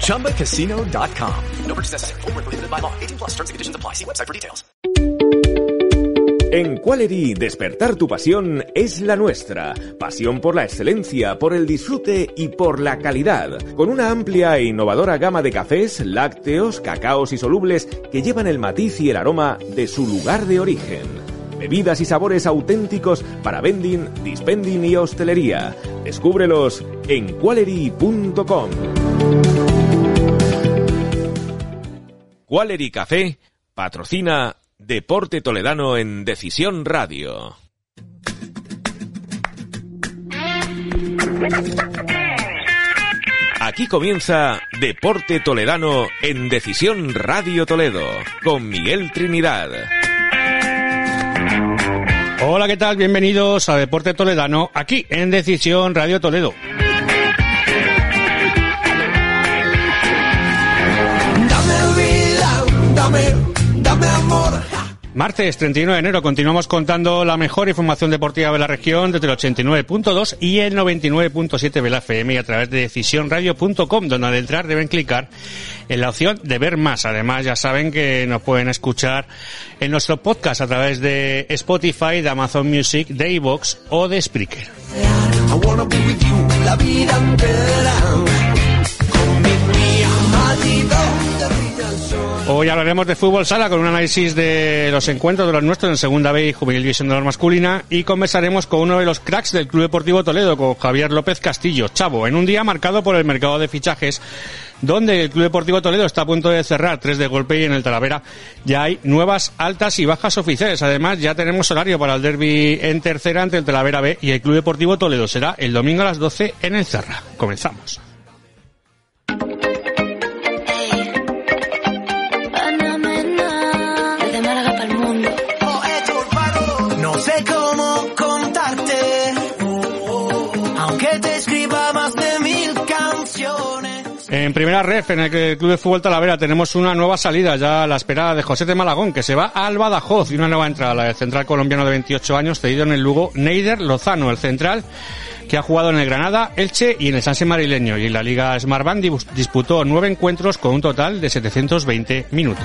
ChumbaCasino.com. No purchase necessary. Full prohibited by law. 18 plus terms and conditions apply. See website for details. En Qualery, despertar tu pasión es la nuestra. Pasión por la excelencia, por el disfrute y por la calidad. Con una amplia e innovadora gama de cafés, lácteos, cacaos y solubles que llevan el matiz y el aroma de su lugar de origen. Bebidas y sabores auténticos para vending, dispending y hostelería. Descúbrelos en qualery.com. Qualery Café patrocina Deporte Toledano en Decisión Radio. Aquí comienza Deporte Toledano en Decisión Radio Toledo con Miguel Trinidad. Hola, ¿qué tal? Bienvenidos a Deporte Toledano aquí en Decisión Radio Toledo. Dame, dame amor. Martes 31 de enero continuamos contando la mejor información deportiva de la región desde el 89.2 y el 99.7 de la FM y a través de decisionradio.com donde al entrar deben clicar en la opción de ver más. Además ya saben que nos pueden escuchar en nuestro podcast a través de Spotify, de Amazon Music, de iVoox o de Spreaker. Hoy hablaremos de fútbol sala con un análisis de los encuentros de los nuestros en Segunda B y Juvenil División de la Masculina y conversaremos con uno de los cracks del Club Deportivo Toledo, con Javier López Castillo, Chavo, en un día marcado por el mercado de fichajes donde el Club Deportivo Toledo está a punto de cerrar tres de golpe y en el Talavera ya hay nuevas altas y bajas oficiales. Además, ya tenemos horario para el derby en tercera ante el Talavera B y el Club Deportivo Toledo será el domingo a las 12 en el Cerra. Comenzamos. Primera ref, en el Club de Fútbol Talavera, tenemos una nueva salida ya a la esperada de José de Malagón, que se va al Badajoz y una nueva entrada, la del central colombiano de 28 años, cedido en el Lugo, Neider Lozano, el central que ha jugado en el Granada, Elche y en el Sanse Marileño. Y en la Liga Smartband dis- disputó nueve encuentros con un total de 720 minutos.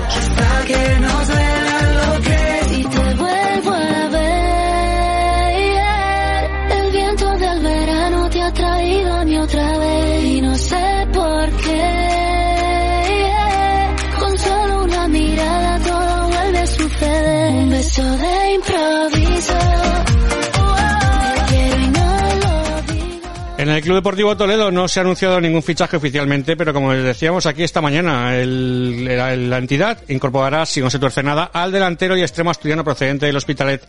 En el Club Deportivo Toledo no se ha anunciado ningún fichaje oficialmente, pero como les decíamos aquí esta mañana, la entidad incorporará, si no se tuerce nada, al delantero y extremo asturiano procedente del Hospitalet,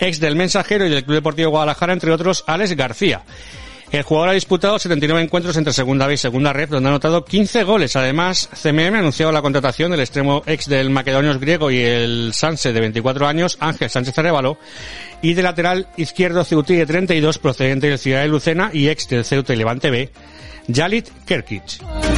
ex del Mensajero y del Club Deportivo Guadalajara, entre otros, Alex García. El jugador ha disputado 79 encuentros entre segunda B y segunda red, donde ha anotado 15 goles. Además, CMM ha anunciado la contratación del extremo ex del Macedonios griego y el Sanse de 24 años, Ángel Sánchez Arevalo, y de lateral izquierdo Ceutí de 32, procedente del Ciudad de Lucena y ex del Ceuta y Levante B, Jalit Kerkic.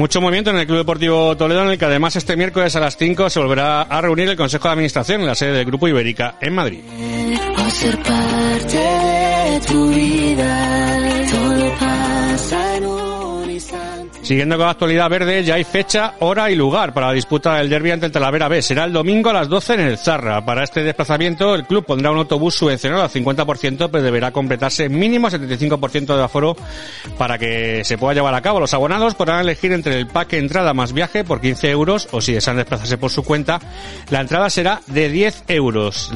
Mucho movimiento en el Club Deportivo Toledo, en el que además este miércoles a las 5 se volverá a reunir el Consejo de Administración en la sede del Grupo Ibérica en Madrid. Siguiendo con la actualidad verde, ya hay fecha, hora y lugar para la disputa del derby ante el Talavera B. Será el domingo a las 12 en el Zarra. Para este desplazamiento, el club pondrá un autobús subvencionado al 50%, pero deberá completarse mínimo 75% de aforo para que se pueda llevar a cabo. Los abonados podrán elegir entre el pack entrada más viaje por 15 euros o si desean desplazarse por su cuenta, la entrada será de 10 euros.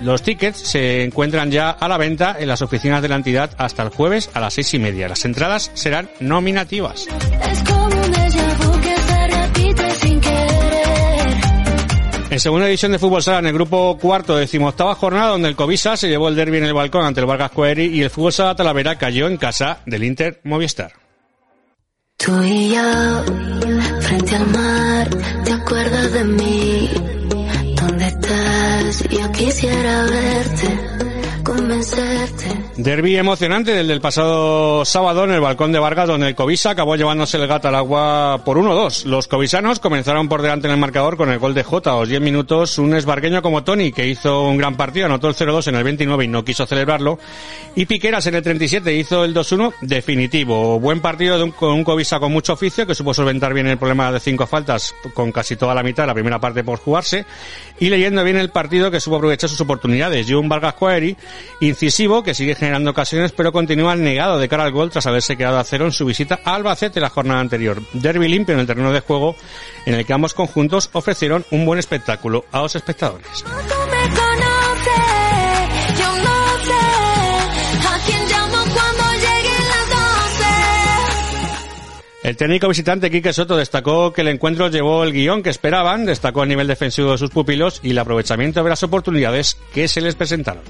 Los tickets se encuentran ya a la venta en las oficinas de la entidad hasta el jueves a las seis y media. Las entradas serán nominativas. Es como un déjà vu que se repite sin querer. En segunda división de fútbol sala, en el grupo cuarto, decimoctava jornada, donde el Covisa se llevó el derby en el balcón ante el Vargas Coeri y el fútbol sala Talavera cayó en casa del Inter Movistar. Tú y yo, frente al mar, ¿te acuerdas de mí? ¿Dónde estás? Yo quisiera verte. Derby emocionante del del pasado sábado en el balcón de Vargas, donde el Covisa acabó llevándose el gato al agua por 1-2. Los covisanos comenzaron por delante en el marcador con el gol de Jota a los 10 minutos. Un esbargueño como Tony, que hizo un gran partido, anotó el 0-2 en el 29 y no quiso celebrarlo. Y Piqueras en el 37 hizo el 2-1 definitivo. Buen partido de un, con un Covisa con mucho oficio, que supo solventar bien el problema de cinco faltas con casi toda la mitad, la primera parte por jugarse. Y leyendo bien el partido, que supo aprovechar sus oportunidades. Y un Vargas Coeri, incisivo, que sigue generando ocasiones, pero continúa negado de cara al gol tras haberse quedado a cero en su visita a Albacete la jornada anterior. Derby limpio en el terreno de juego, en el que ambos conjuntos ofrecieron un buen espectáculo a los espectadores. Tú me conoces, yo no sé a quién llamo cuando lleguen las 12. El técnico visitante Quique Soto destacó que el encuentro llevó el guion que esperaban, destacó el nivel defensivo de sus pupilos y el aprovechamiento de las oportunidades que se les presentaron.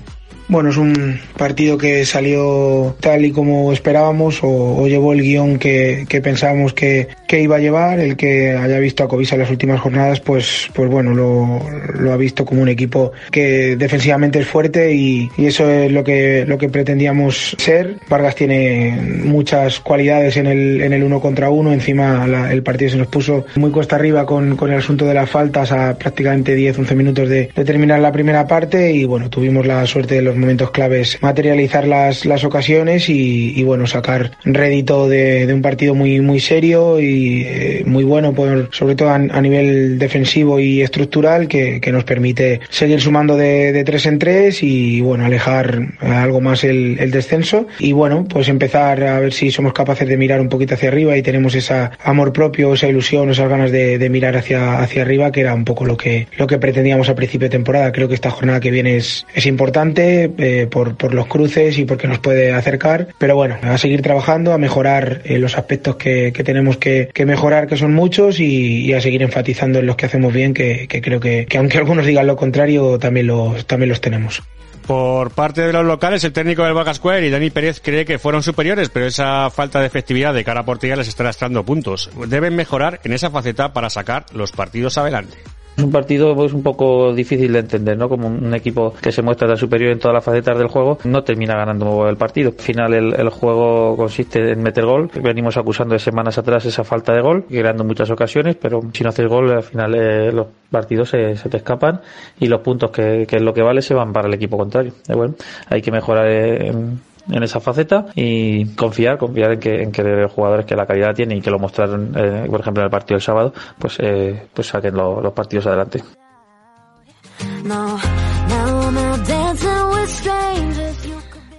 Bueno, es un partido que salió tal y como esperábamos o, llevó el guion que, pensábamos que, iba a llevar. El que haya visto a Covisa en las últimas jornadas, pues, pues bueno, lo, ha visto como un equipo que defensivamente es fuerte y, y eso es lo que, lo que pretendíamos ser. Vargas tiene muchas cualidades en el, en el uno contra uno. Encima la- el partido se nos puso muy cuesta arriba con, con el asunto de las faltas a prácticamente 10-11 minutos de, de terminar la primera parte y bueno, tuvimos la suerte de los momentos claves materializar las, las ocasiones y, y, bueno, sacar rédito de, de un partido muy, muy serio y eh, muy bueno, por, sobre todo a, a nivel defensivo y estructural, que, que nos permite seguir sumando de, de tres en tres y bueno, alejar algo más el, el descenso y bueno, pues empezar a ver si somos capaces de mirar un poquito hacia arriba y tenemos esa amor propio, esa ilusión, esas ganas de, de mirar hacia, hacia arriba, que era un poco lo que, lo que pretendíamos a principio de temporada. Creo que esta jornada que viene es, es importante eh, por, los cruces y porque nos puede acercar, pero bueno, a seguir trabajando, a mejorar eh, los aspectos que, tenemos que, mejorar, que son muchos, y, a seguir enfatizando en los que hacemos bien, que, creo que, que aunque algunos digan lo contrario, también los, también los tenemos. Por parte de los locales, el técnico del Square y Dani Pérez cree que fueron superiores, pero esa falta de efectividad de cara a portería les está lastrando puntos. Deben mejorar en esa faceta para sacar los partidos adelante. Es un partido pues, un poco difícil de entender, ¿no? Como un equipo que se muestra superior en todas las facetas del juego, no termina ganando el partido. Al final el, el juego consiste en meter gol. Venimos acusando de semanas atrás esa falta de gol, creando muchas ocasiones, pero si no haces gol, al final eh, los partidos se, se, te escapan y los puntos que, que, es lo que vale se van para el equipo contrario. Eh, bueno, hay que mejorar en, en esa faceta y confiar, confiar en que, en que los jugadores que la calidad tienen y que lo mostraron, eh, por ejemplo, en el partido del sábado, pues, eh, pues saquen lo, los partidos adelante.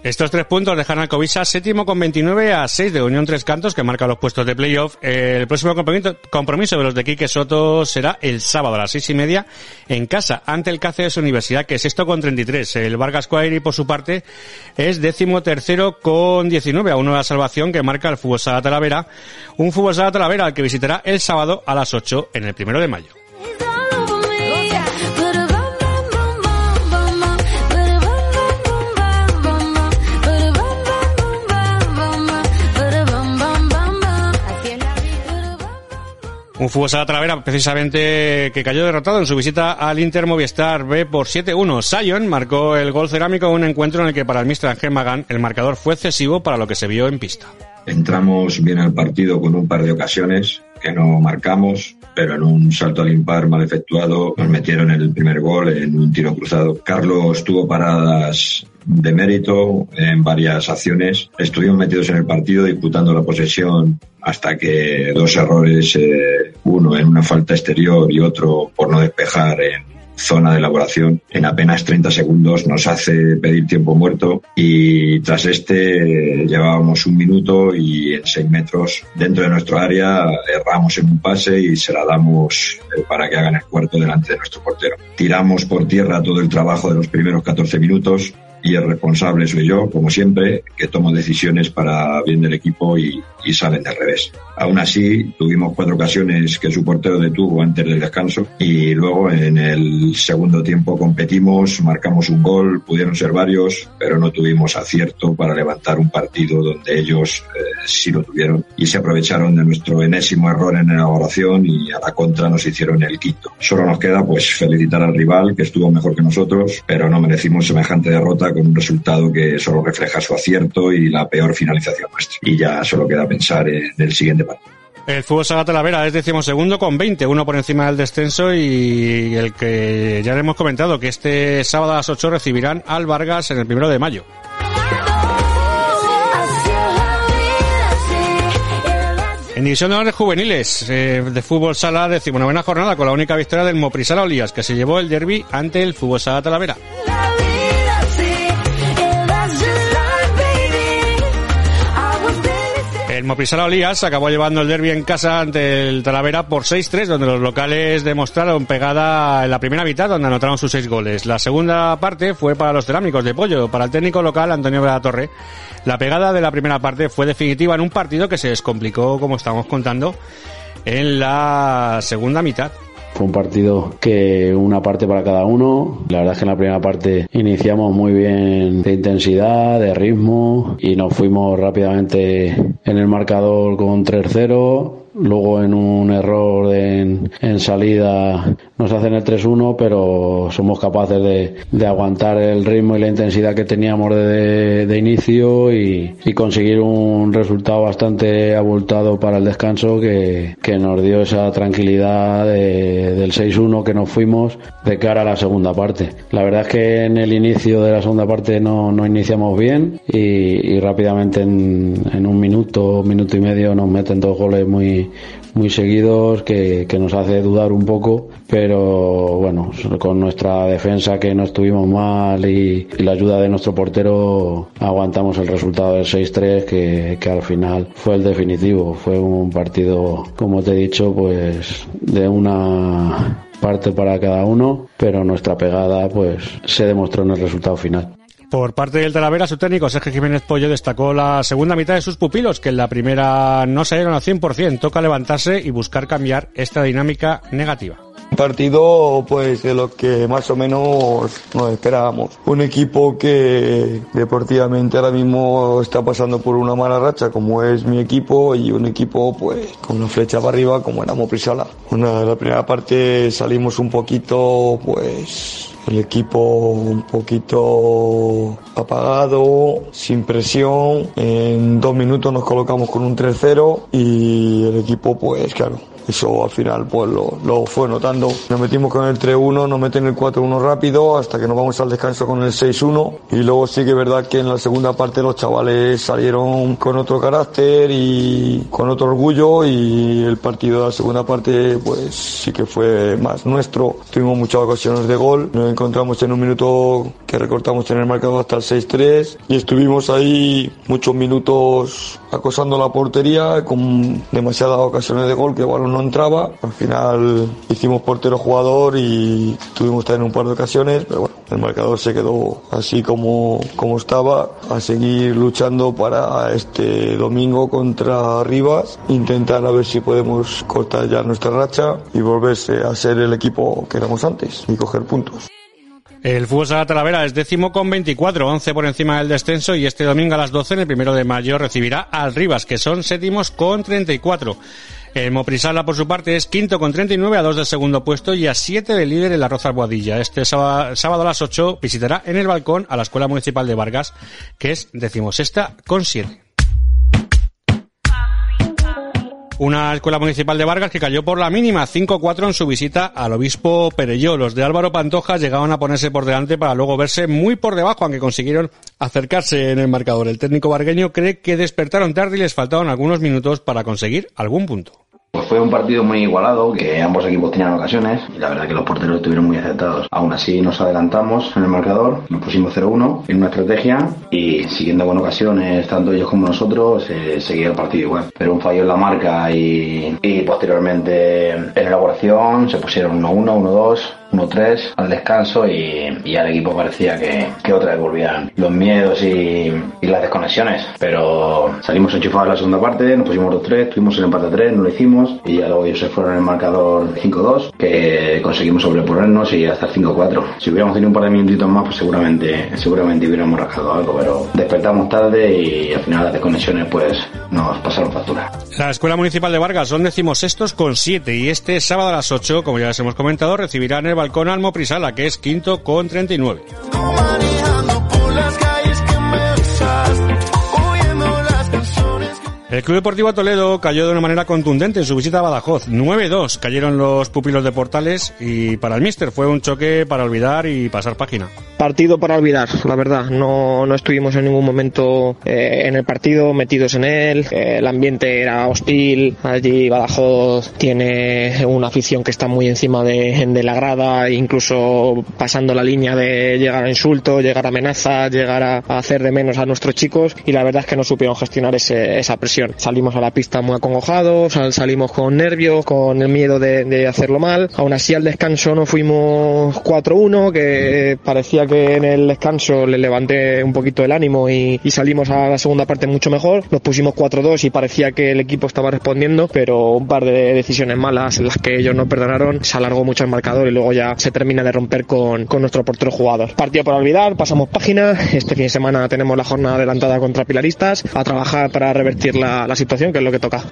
Estos tres puntos dejan al Covisa séptimo con 29 a 6 de Unión Tres Cantos, que marca los puestos de playoff. El próximo compromiso, de los de Quique Soto será el sábado a las seis y media en casa, ante el Cáceres Universidad, que es sexto con 33. El Vargas Coairi, por su parte, es décimo tercero con 19, a uno de la salvación que marca el Fútbol Sala Talavera. Un Fútbol Sala Talavera al que visitará el sábado a las 8 en el primero de mayo. Un fútbol sala Talavera precisamente que cayó derrotado en su visita al Inter Movistar B por 7-1. Sion marcó el gol cerámico en un encuentro en el que para el Mr. Ángel Magán el marcador fue excesivo para lo que se vio en pista. Entramos bien al partido con un par de ocasiones que no marcamos, pero en un salto al impar mal efectuado nos metieron el primer gol en un tiro cruzado. Carlos tuvo paradas de mérito en varias acciones. Estuvimos metidos en el partido disputando la posesión hasta que dos errores, eh, uno en una falta exterior y otro por no despejar en zona de elaboración en apenas 30 segundos nos hace pedir tiempo muerto y tras este llevábamos un minuto y en 6 metros dentro de nuestro área erramos en un pase y se la damos eh, para que hagan el cuarto delante de nuestro portero. Tiramos por tierra todo el trabajo de los primeros 14 minutos y el responsable soy yo, como siempre, que tomo decisiones para bien del equipo y, y salen del revés. Aún así, tuvimos cuatro ocasiones que su portero detuvo antes del descanso y luego en el segundo tiempo competimos, marcamos un gol, pudieron ser varios, pero no tuvimos acierto para levantar un partido donde ellos eh, sí lo tuvieron y se aprovecharon de nuestro enésimo error en elaboración y a la contra nos hicieron el quinto. Solo nos queda pues felicitar al rival que estuvo mejor que nosotros, pero no merecimos semejante derrota con un resultado que solo refleja su acierto y la peor finalización nuestra. Y ya solo queda pensar en el siguiente partido. El fútbol Sala Talavera es decimosegundo con 20, uno por encima del descenso y el que ya le hemos comentado que este sábado a las 8 recibirán al Vargas en el primero de mayo. En división de honores juveniles eh, de fútbol sala, decimonovena jornada con la única victoria del Moprisala Olías, que se llevó el derby ante el fútbol sala Talavera. El Moprisala Olías acabó llevando el derby en casa ante el Talavera por 6-3, donde los locales demostraron pegada en la primera mitad, donde anotaron sus seis goles. La segunda parte fue para los cerámicos de Pollo, para el técnico local Antonio Vela Torre. La pegada de la primera parte fue definitiva en un partido que se descomplicó, como estamos contando, en la segunda mitad. Fue un partido que una parte para cada uno. La verdad es que en la primera parte iniciamos muy bien de intensidad, de ritmo y nos fuimos rápidamente en el marcador con 3-0. Luego en un error en, en salida nos hacen el 3-1, pero somos capaces de, de, aguantar el ritmo y la intensidad que teníamos de, de inicio y, y, conseguir un resultado bastante abultado para el descanso que, que nos dio esa tranquilidad de, del 6-1 que nos fuimos de cara a la segunda parte. La verdad es que en el inicio de la segunda parte no, no iniciamos bien y, y rápidamente en, en un minuto, minuto y medio nos meten dos goles muy muy seguidos que, que, nos hace dudar un poco, pero bueno, con nuestra defensa que no estuvimos mal y, la ayuda de nuestro portero aguantamos el resultado del 6-3 que, que, al final fue el definitivo. Fue un partido, como te he dicho, pues de una parte para cada uno, pero nuestra pegada pues se demostró en el resultado final. Por parte del Talavera, su técnico Sergio Jiménez Pollo destacó la segunda mitad de sus pupilos, que en la primera no salieron al 100%. Toca levantarse y buscar cambiar esta dinámica negativa. Un partido pues de lo que más o menos nos esperábamos. Un equipo que deportivamente ahora mismo está pasando por una mala racha como es mi equipo y un equipo pues con una flecha para arriba como era Moprisala. Una, la primera parte salimos un poquito pues el equipo un poquito apagado, sin presión. En dos minutos nos colocamos con un 3-0 y el equipo, pues claro, eso al final pues lo, lo, fue notando. Nos metimos con el 3-1, nos meten el 4-1 rápido hasta que nos vamos al descanso con el 6-1 y luego sí que es verdad que en la segunda parte los chavales salieron con otro carácter y con otro orgullo y el partido de la segunda parte pues sí que fue más nuestro. Tuvimos muchas ocasiones de gol, nos encontramos en un minuto que recortamos en el marcador hasta el 6-3 y estuvimos ahí muchos minutos acosando la portería con demasiadas ocasiones de gol que balón no entraba. Al final hicimos portero jugador y tuvimos también un par de ocasiones, pero bueno, el marcador se quedó así como, como estaba, a seguir luchando para este domingo contra Rivas, intentar a ver si podemos cortar ya nuestra racha y volverse a ser el equipo que éramos antes y coger puntos. El fútbol Sala Talavera es décimo con 24, 11 por encima del descenso y este domingo a las 12 en el primero de mayo recibirá al Rivas, que son séptimos con 34. El Moprisala, por su parte, es quinto con 39 a 2 del segundo puesto y a 7 del líder en la Roza Alboadilla. Este sábado, a las 8 visitará en el balcón a la Escuela Municipal de Vargas, que es decimosexta con 7. Una escuela municipal de Vargas que cayó por la mínima 5-4 en su visita al obispo Perelló. Los de Álvaro Pantoja llegaban a ponerse por delante para luego verse muy por debajo, aunque consiguieron acercarse en el marcador. El técnico vargueño cree que despertaron tarde y les faltaban algunos minutos para conseguir algún punto. Pues fue un partido muy igualado, que ambos equipos tenían ocasiones y la verdad que los porteros estuvieron muy acertados. Aún así nos adelantamos en el marcador, nos pusimos 0-1 en una estrategia y siguiendo con ocasiones, tanto ellos como nosotros, eh, seguía el partido igual. Pero un fallo en la marca y, y posteriormente en elaboración se pusieron 1-1, 1-2, 1-3 al descanso y, y, al equipo parecía que, que otra vez volvían los miedos y, y, las desconexiones. Pero salimos enchufados en la segunda parte, nos pusimos 2-3, tuvimos el empate 3, no lo hicimos y ya luego ellos se fueron en el marcador 5-2 que conseguimos sobreponernos y hasta el 5-4. Si hubiéramos tenido un par de minutitos más pues seguramente, seguramente hubiéramos rascado algo, pero despertamos tarde y al final las desconexiones pues nos pasaron factura. La Escuela Municipal de Vargas son decimosextos con 7 y este sábado a las 8, como ya les hemos comentado, recibirán el balcón Almo Prisala, que es quinto con 39. El Club Deportivo Toledo cayó de una manera contundente en su visita a Badajoz. 9-2 cayeron los pupilos de Portales y para el Mister fue un choque para olvidar y pasar página. Partido para olvidar, la verdad. No, no estuvimos en ningún momento eh, en el partido metidos en él. Eh, el ambiente era hostil. Allí Badajoz tiene una afición que está muy encima de, la grada, incluso pasando la línea de llegar a insultos, llegar a amenazas, llegar a, a, hacer de menos a nuestros chicos y la verdad es que no supieron gestionar ese, esa presión. Salimos a la pista muy acongojados, salimos con nervios, con el miedo de, hacerlo mal. Aún así al descanso nos fuimos 4-1, que parecía que en el descanso le levanté un poquito el ánimo y, y salimos a la segunda parte mucho mejor. Nos pusimos 4-2 y parecía que el equipo estaba respondiendo, pero un par de decisiones malas en las que ellos no perdonaron, se alargó mucho el marcador y luego ya se termina de romper con, con nuestro portero jugador. Partido por olvidar, pasamos página. Este fin de semana tenemos la jornada adelantada contra Pilaristas, a trabajar para revertir la, la situación, que es lo que toca.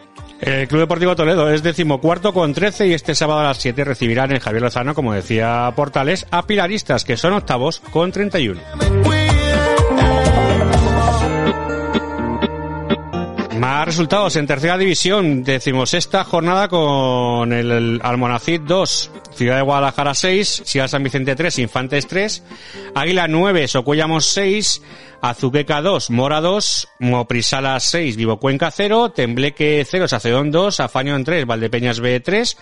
El Club Deportivo Toledo es decimocuarto con 13 y este sábado a las 7 recibirán en Javier Lozano, como decía Portales, a Pilaristas, que son octavos con 31. Más resultados en tercera división, decimosexta jornada con el, el Almonacid 2, Ciudad de Guadalajara 6, Ciudad San Vicente 3, Infantes 3, Águila 9, Socuellamos 6, Azuqueca 2, Mora 2, Moprisala 6, Vivo Cuenca 0, Tembleque 0, Sacedón 2, Afaño en 3, Valdepeñas B 3,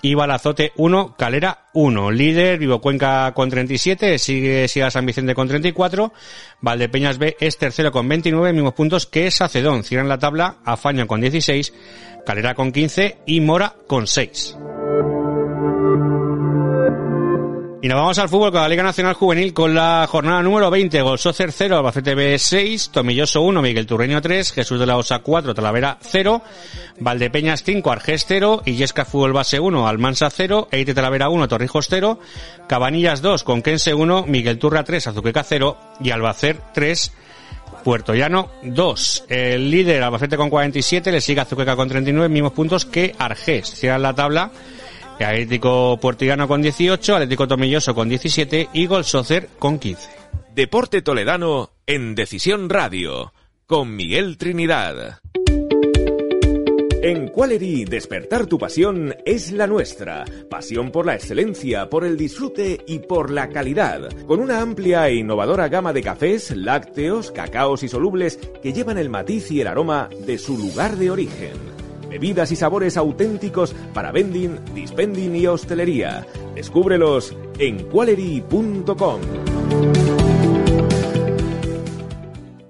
y Balazote 1, Calera 1. Líder, Vivo Cuenca con 37, sigue Siga San Vicente con 34, Valdepeñas B es tercero con 29, mismos puntos que Sacedón. Cierran la tabla, Afaño con 16, Calera con 15 y Mora con 6. Y nos vamos al fútbol con la Liga Nacional Juvenil con la jornada número 20. Golsócer 0, Albacete B 6, Tomilloso 1, Miguel Turreño 3, Jesús de la Osa 4, Talavera 0, Valdepeñas 5, Argés 0, Illesca Fútbol Base 1, Almansa 0, Eite Talavera 1, Torrijos 0, Cabanillas 2, Conquense 1, Miguel Turra 3, Azuqueca 0 y Albacer 3, Puerto Llano 2. El líder Albacete con 47, le sigue Azuqueca con 39, mismos puntos que Argés. Cierran la tabla Atlético Puertillano con 18, Atlético Tomilloso con 17 y Golsocer con 15. Deporte Toledano en Decisión Radio con Miguel Trinidad. En Qualery, despertar tu pasión es la nuestra. Pasión por la excelencia, por el disfrute y por la calidad. Con una amplia e innovadora gama de cafés, lácteos, cacaos y solubles que llevan el matiz y el aroma de su lugar de origen bebidas y sabores auténticos para vending, dispending y hostelería. Descúbrelos en qualery.com.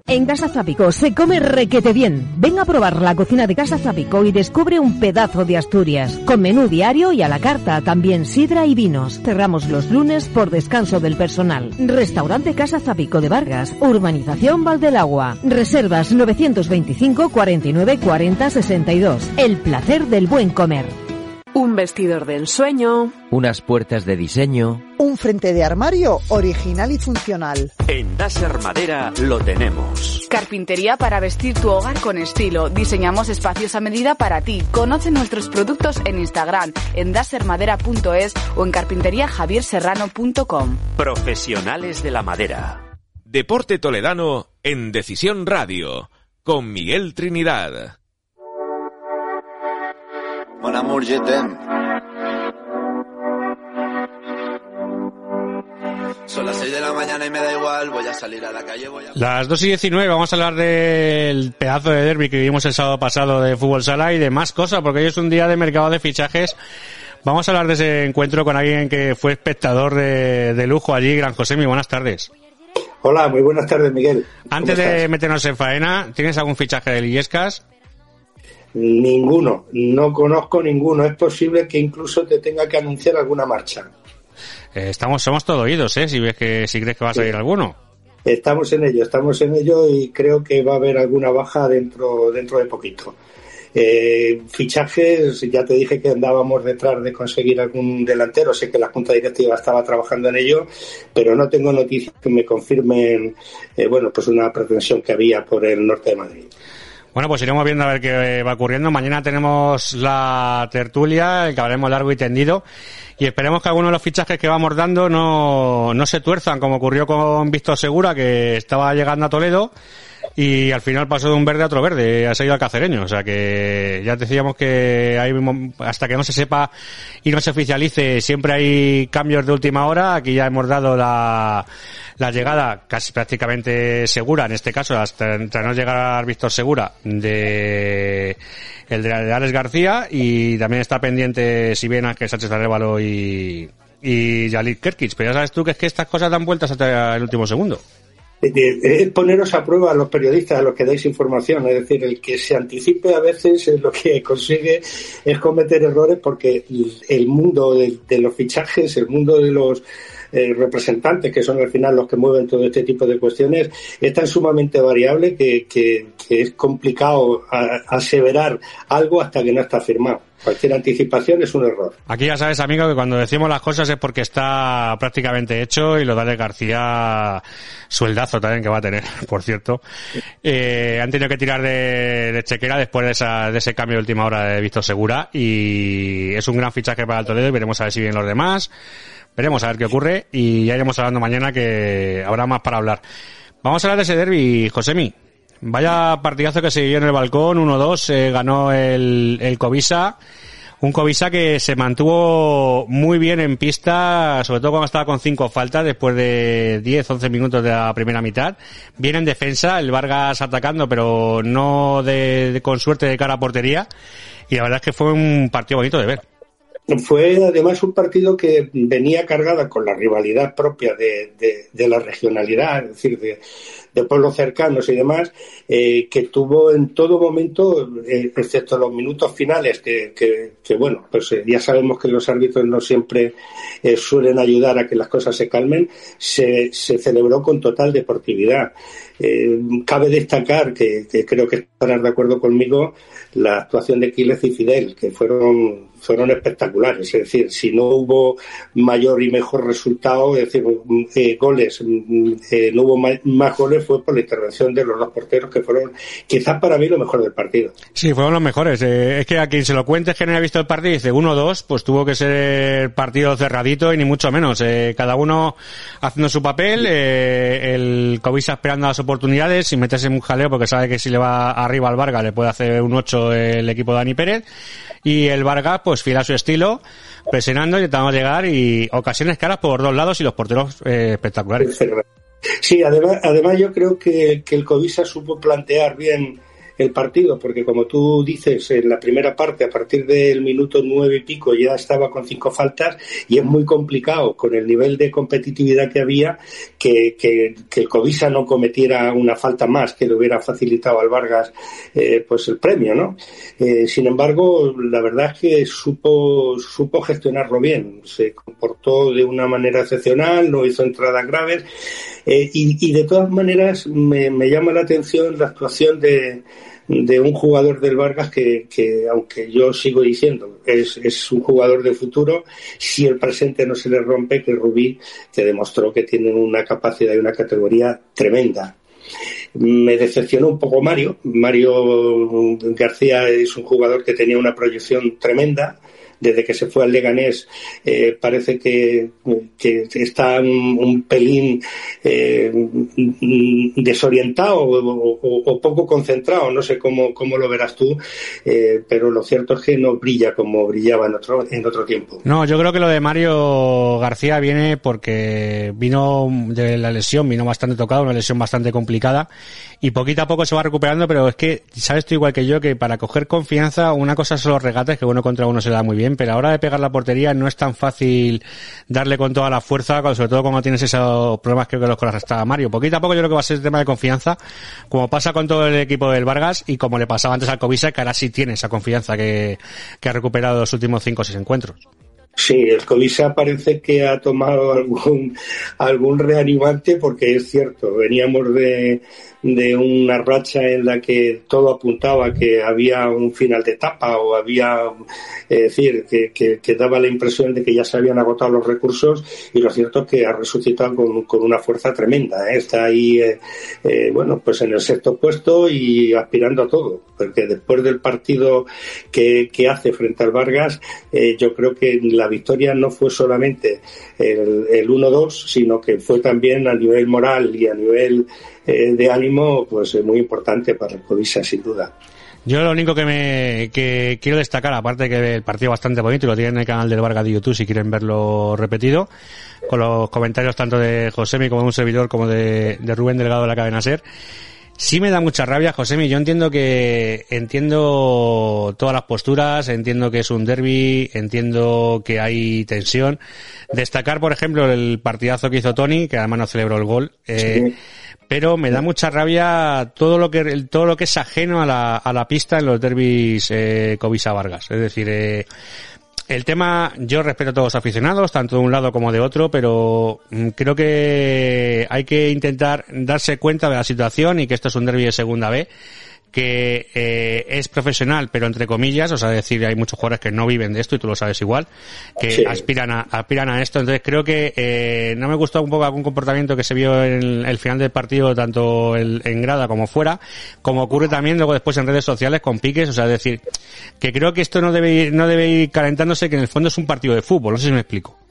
En Casa Zapico se come requete bien. Ven a probar la cocina de Casa Zapico y descubre un pedazo de Asturias. Con menú diario y a la carta, también sidra y vinos. Cerramos los lunes por descanso del personal. Restaurante Casa Zapico de Vargas, Urbanización Valdelagua. Reservas 925 49 40 62. El placer del buen comer. Un vestidor de ensueño. Unas puertas de diseño. Un frente de armario original y funcional. En Dasher Madera lo tenemos. Carpintería para vestir tu hogar con estilo. Diseñamos espacios a medida para ti. Conoce nuestros productos en Instagram, en dasermadera.es o en carpinteriajavierserrano.com. Profesionales de la madera. Deporte Toledano en Decisión Radio con Miguel Trinidad. Mon amour, je t'aime. Son las 6 de la mañana y me da igual, voy a salir a la calle, voy a... Las 2 y 19 vamos a hablar del pedazo de derby que vimos el sábado pasado de fútbol sala y de más cosas, porque hoy es un día de mercado de fichajes. Vamos a hablar de ese encuentro con alguien que fue espectador de, de lujo allí, Gran José. Muy buenas tardes. Hola, muy buenas tardes, Miguel. Antes de meternos en faena, ¿tienes algún fichaje de Lillescas? Ninguno, no conozco ninguno. Es posible que incluso te tenga que anunciar alguna marcha. Eh, estamos, somos todo oídos, ¿eh? Si ves que, si crees que va a salir alguno. Estamos en ello, estamos en ello y creo que va a haber alguna baja dentro, dentro de poquito. Eh, fichajes, ya te dije que andábamos detrás de conseguir algún delantero, sé que la Junta Directiva estaba trabajando en ello, pero no tengo noticias que me confirmen, eh, bueno, pues una pretensión que había por el norte de Madrid. Bueno, pues iremos viendo a ver qué va ocurriendo. Mañana tenemos la tertulia, el que hablaremos largo y tendido. Y esperemos que algunos de los fichajes que vamos dando no, no se tuerzan, como ocurrió con Víctor Segura, que estaba llegando a Toledo y al final pasó de un verde a otro verde, ha salido al cacereño. O sea que ya decíamos que hay, hasta que no se sepa y no se oficialice, siempre hay cambios de última hora. Aquí ya hemos dado la, la llegada casi prácticamente segura, en este caso, hasta, no llegar Víctor Segura, de el de Alex García y también está pendiente si bien Ángel Sánchez Arevalo y, y Yalit Kerkic. Pero ya sabes tú que es que estas cosas dan vueltas hasta el último segundo es poneros a prueba a los periodistas, a los que dais información. Es decir, el que se anticipe a veces lo que consigue es cometer errores porque el mundo de, de los fichajes, el mundo de los eh, representantes, que son al final los que mueven todo este tipo de cuestiones, es tan sumamente variable que, que, es complicado aseverar algo hasta que no está firmado. Cualquier anticipación es un error. Aquí ya sabes, amigo, que cuando decimos las cosas es porque está prácticamente hecho y lo da de García sueldazo también que va a tener, por cierto. Eh, han tenido que tirar de, de, chequera después de, esa, de ese cambio de última hora de Visto Segura y es un gran fichaje para el Toledo y veremos a ver si vienen los demás. Veremos a ver qué ocurre y ya iremos hablando mañana que habrá más para hablar. Vamos a hablar de ese derby, Josemi. Vaya partidazo que se dio en el balcón, 1-2, eh, ganó el, el Covisa. Un Covisa que se mantuvo muy bien en pista, sobre todo cuando estaba con cinco faltas después de 10, 11 minutos de la primera mitad. Bien en defensa, el Vargas atacando, pero no de, de, con suerte de cara a portería. Y la verdad es que fue un partido bonito de ver. Fue además un partido que venía cargada con la rivalidad propia de, de, la regionalidad, es decir, de, de pueblos cercanos y demás, eh, que tuvo en todo momento, eh, excepto los minutos finales, que, que, bueno, pues eh, ya sabemos que los árbitros no siempre suelen ayudar a que las cosas se calmen, se, se celebró con total deportividad. Cabe destacar que, que, creo que estarás de acuerdo conmigo la actuación de Quiles y Fidel, que fueron fueron espectaculares. Es decir, si no hubo mayor y mejor resultado, es decir, eh, goles, eh, no hubo más, goles, fue por la intervención de los dos porteros que fueron quizás para mí lo mejor del partido. Sí, fueron los mejores. Eh, es que a quien se lo cuente que no ha visto el partido dice 1-2, pues tuvo que ser partido cerradito y ni mucho menos. Eh, cada uno haciendo su papel, el Covisa esperando las oportunidades sin meterse en un jaleo porque sabe que si le va arriba al Vargas le puede hacer un 8 el equipo de Dani Pérez y el Vargas pues fiel a su estilo, presionando, intentando llegar y ocasiones caras por dos lados y los porteros eh, espectaculares. Sí, además, además yo creo que, que el Covisa supo plantear bien el partido, porque como tú dices, en la primera parte, a partir del minuto nueve y pico, ya estaba con cinco faltas y es muy complicado con el nivel de competitividad que había que, que, el Covisa no cometiera una falta más que le hubiera facilitado al Vargas eh, pues el premio, ¿no? Eh, sin embargo, la verdad es que supo, supo gestionarlo bien, se comportó de una manera excepcional, no hizo entradas graves eh, y, y, de todas maneras me llama la atención la actuación de de un jugador del Vargas que, que aunque yo sigo diciendo, es, es, un jugador de futuro, si el presente no se le rompe, que Rubí, que demostró que tiene una capacidad y una categoría tremenda. Me decepcionó un poco Mario. Mario García es un jugador que tenía una proyección tremenda, desde que se fue al Leganés eh, parece que, está un, pelín eh, desorientado o, poco concentrado, no sé cómo, cómo lo verás tú, eh, pero lo cierto es que no brilla como brillaba en otro, en otro tiempo. No, yo creo que lo de Mario García viene porque vino de la lesión, vino bastante tocado, una lesión bastante complicada y poquito a poco se va recuperando, pero es que sabes tú igual que yo que para coger confianza una cosa son los regates que uno contra uno se da muy bien, pero a la hora de pegar la portería no es tan fácil darle con toda la fuerza, sobre todo cuando tienes esos problemas que los colas hasta Mario. Poquito a poco yo creo que va a ser el tema de confianza, como pasa con todo el equipo del Vargas y como le pasaba antes al Covisa, que ahora sí tiene esa confianza que, que ha recuperado los últimos cinco o seis encuentros. Sí, el Covisa parece que ha tomado algún, algún reanimante porque es cierto, veníamos de, de una racha en la que todo apuntaba que había un final de etapa o había, es decir, que, que, daba la impresión de que ya se habían agotado los recursos y lo cierto es que ha resucitado con, con una fuerza tremenda. ¿eh? Está ahí, eh, eh, bueno, pues en el sexto puesto y aspirando a todo, porque después del partido que, que hace frente al Vargas, eh, yo creo que la victoria no fue solamente el, el 1-2, sino que fue también a nivel moral y a nivel eh, de ánimo, pues eh, muy importante para el Covisa, sin duda. Yo lo único que me que quiero destacar, aparte que el partido bastante bonito, lo tienen en el canal del Vargas de YouTube si quieren verlo repetido, con los comentarios tanto de Josemi como de un servidor como de, de Rubén Delgado de la cadena SER. Sí me da mucha rabia, Josemi. Yo entiendo que entiendo todas las posturas, entiendo que es un derby, entiendo que hay tensión. Destacar, por ejemplo, el partidazo que hizo Tony, que además no celebró el gol. Eh, sí pero me da mucha rabia todo lo que todo lo que es ajeno a la, a la pista en los derbis eh, Covisa Vargas. Es decir, eh, el tema, yo respeto a todos los aficionados, tanto de un lado como de otro, pero creo que hay que intentar darse cuenta de la situación y que esto es un derby de segunda B que eh, es profesional, pero entre comillas, o sea, decir, hay muchos jugadores que no viven de esto y tú lo sabes igual, que sí. aspiran a aspiran a esto. Entonces creo que eh, no me gustó un poco algún comportamiento que se vio en el final del partido, tanto el, en grada como fuera, como ocurre también luego después en redes sociales con piques, o sea, decir, que creo que esto no debe ir, no debe ir calentándose, que en el fondo es un partido de fútbol, no sé si me explico.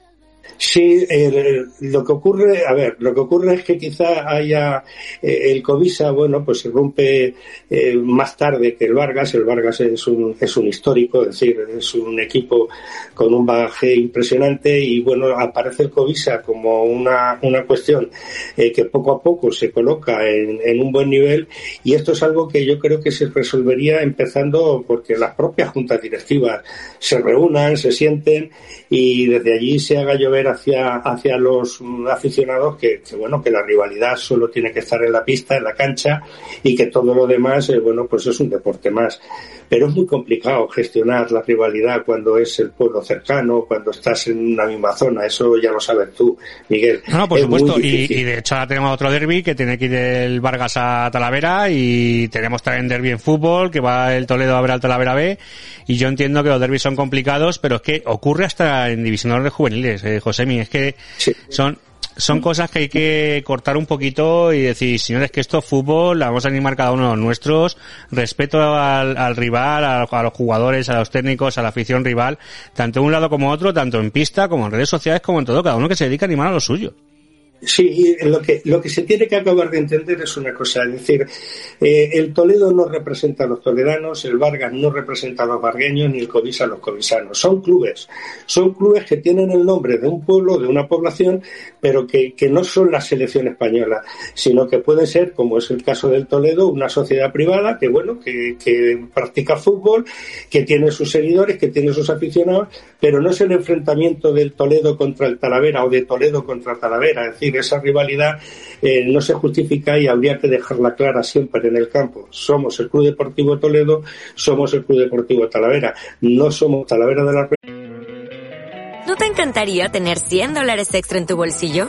Sí, eh, lo que ocurre, a ver, lo que ocurre es que quizá haya eh, el Covisa, bueno, pues se rompe eh, más tarde que el Vargas. El Vargas es un, es un histórico, es decir, es un equipo con un bagaje impresionante y bueno, aparece el Covisa como una, una cuestión eh, que poco a poco se coloca en, en un buen nivel y esto es algo que yo creo que se resolvería empezando porque las propias juntas directivas se reúnan, se sienten y desde allí se haga llover hacia, hacia los aficionados que, que, bueno, que la rivalidad solo tiene que estar en la pista, en la cancha y que todo lo demás, eh, bueno, pues es un deporte más. Pero es muy complicado gestionar la rivalidad cuando es el pueblo cercano, cuando estás en una misma zona. Eso ya lo sabes tú, Miguel. No, no por es supuesto. Y, y, de hecho ahora tenemos otro derby que tiene que ir el Vargas a Talavera y tenemos también derby en fútbol que va el Toledo a ver al Talavera B. Y yo entiendo que los derbis son complicados, pero es que ocurre hasta en divisionales juveniles, eh, Josemi. Es que sí. son son cosas que hay que cortar un poquito y decir, señores, que esto es fútbol, vamos a animar cada uno de los nuestros, respeto al, al rival, a, a, los jugadores, a los técnicos, a la afición rival, tanto de un lado como otro, tanto en pista como en redes sociales, como en todo, cada uno que se dedica a animar a lo suyo. Sí, lo que, lo que se tiene que acabar de entender es una cosa, es decir, eh, el Toledo no representa a los toledanos, el Vargas no representa a los vargueños, ni el Covisa a los covisanos. Son clubes, son clubes que tienen el nombre de un pueblo, de una población, pero que, que no son la selección española, sino que puede ser, como es el caso del Toledo, una sociedad privada que, bueno, que, que practica fútbol, que tiene sus seguidores, que tiene sus aficionados, pero no es el enfrentamiento del Toledo contra el Talavera o de Toledo contra Talavera, es decir, esa rivalidad eh, no se justifica y habría que dejarla clara siempre en el campo. Somos el Club Deportivo Toledo, somos el Club Deportivo Talavera, no somos Talavera de la ¿No te encantaría tener 100 dólares extra en tu bolsillo?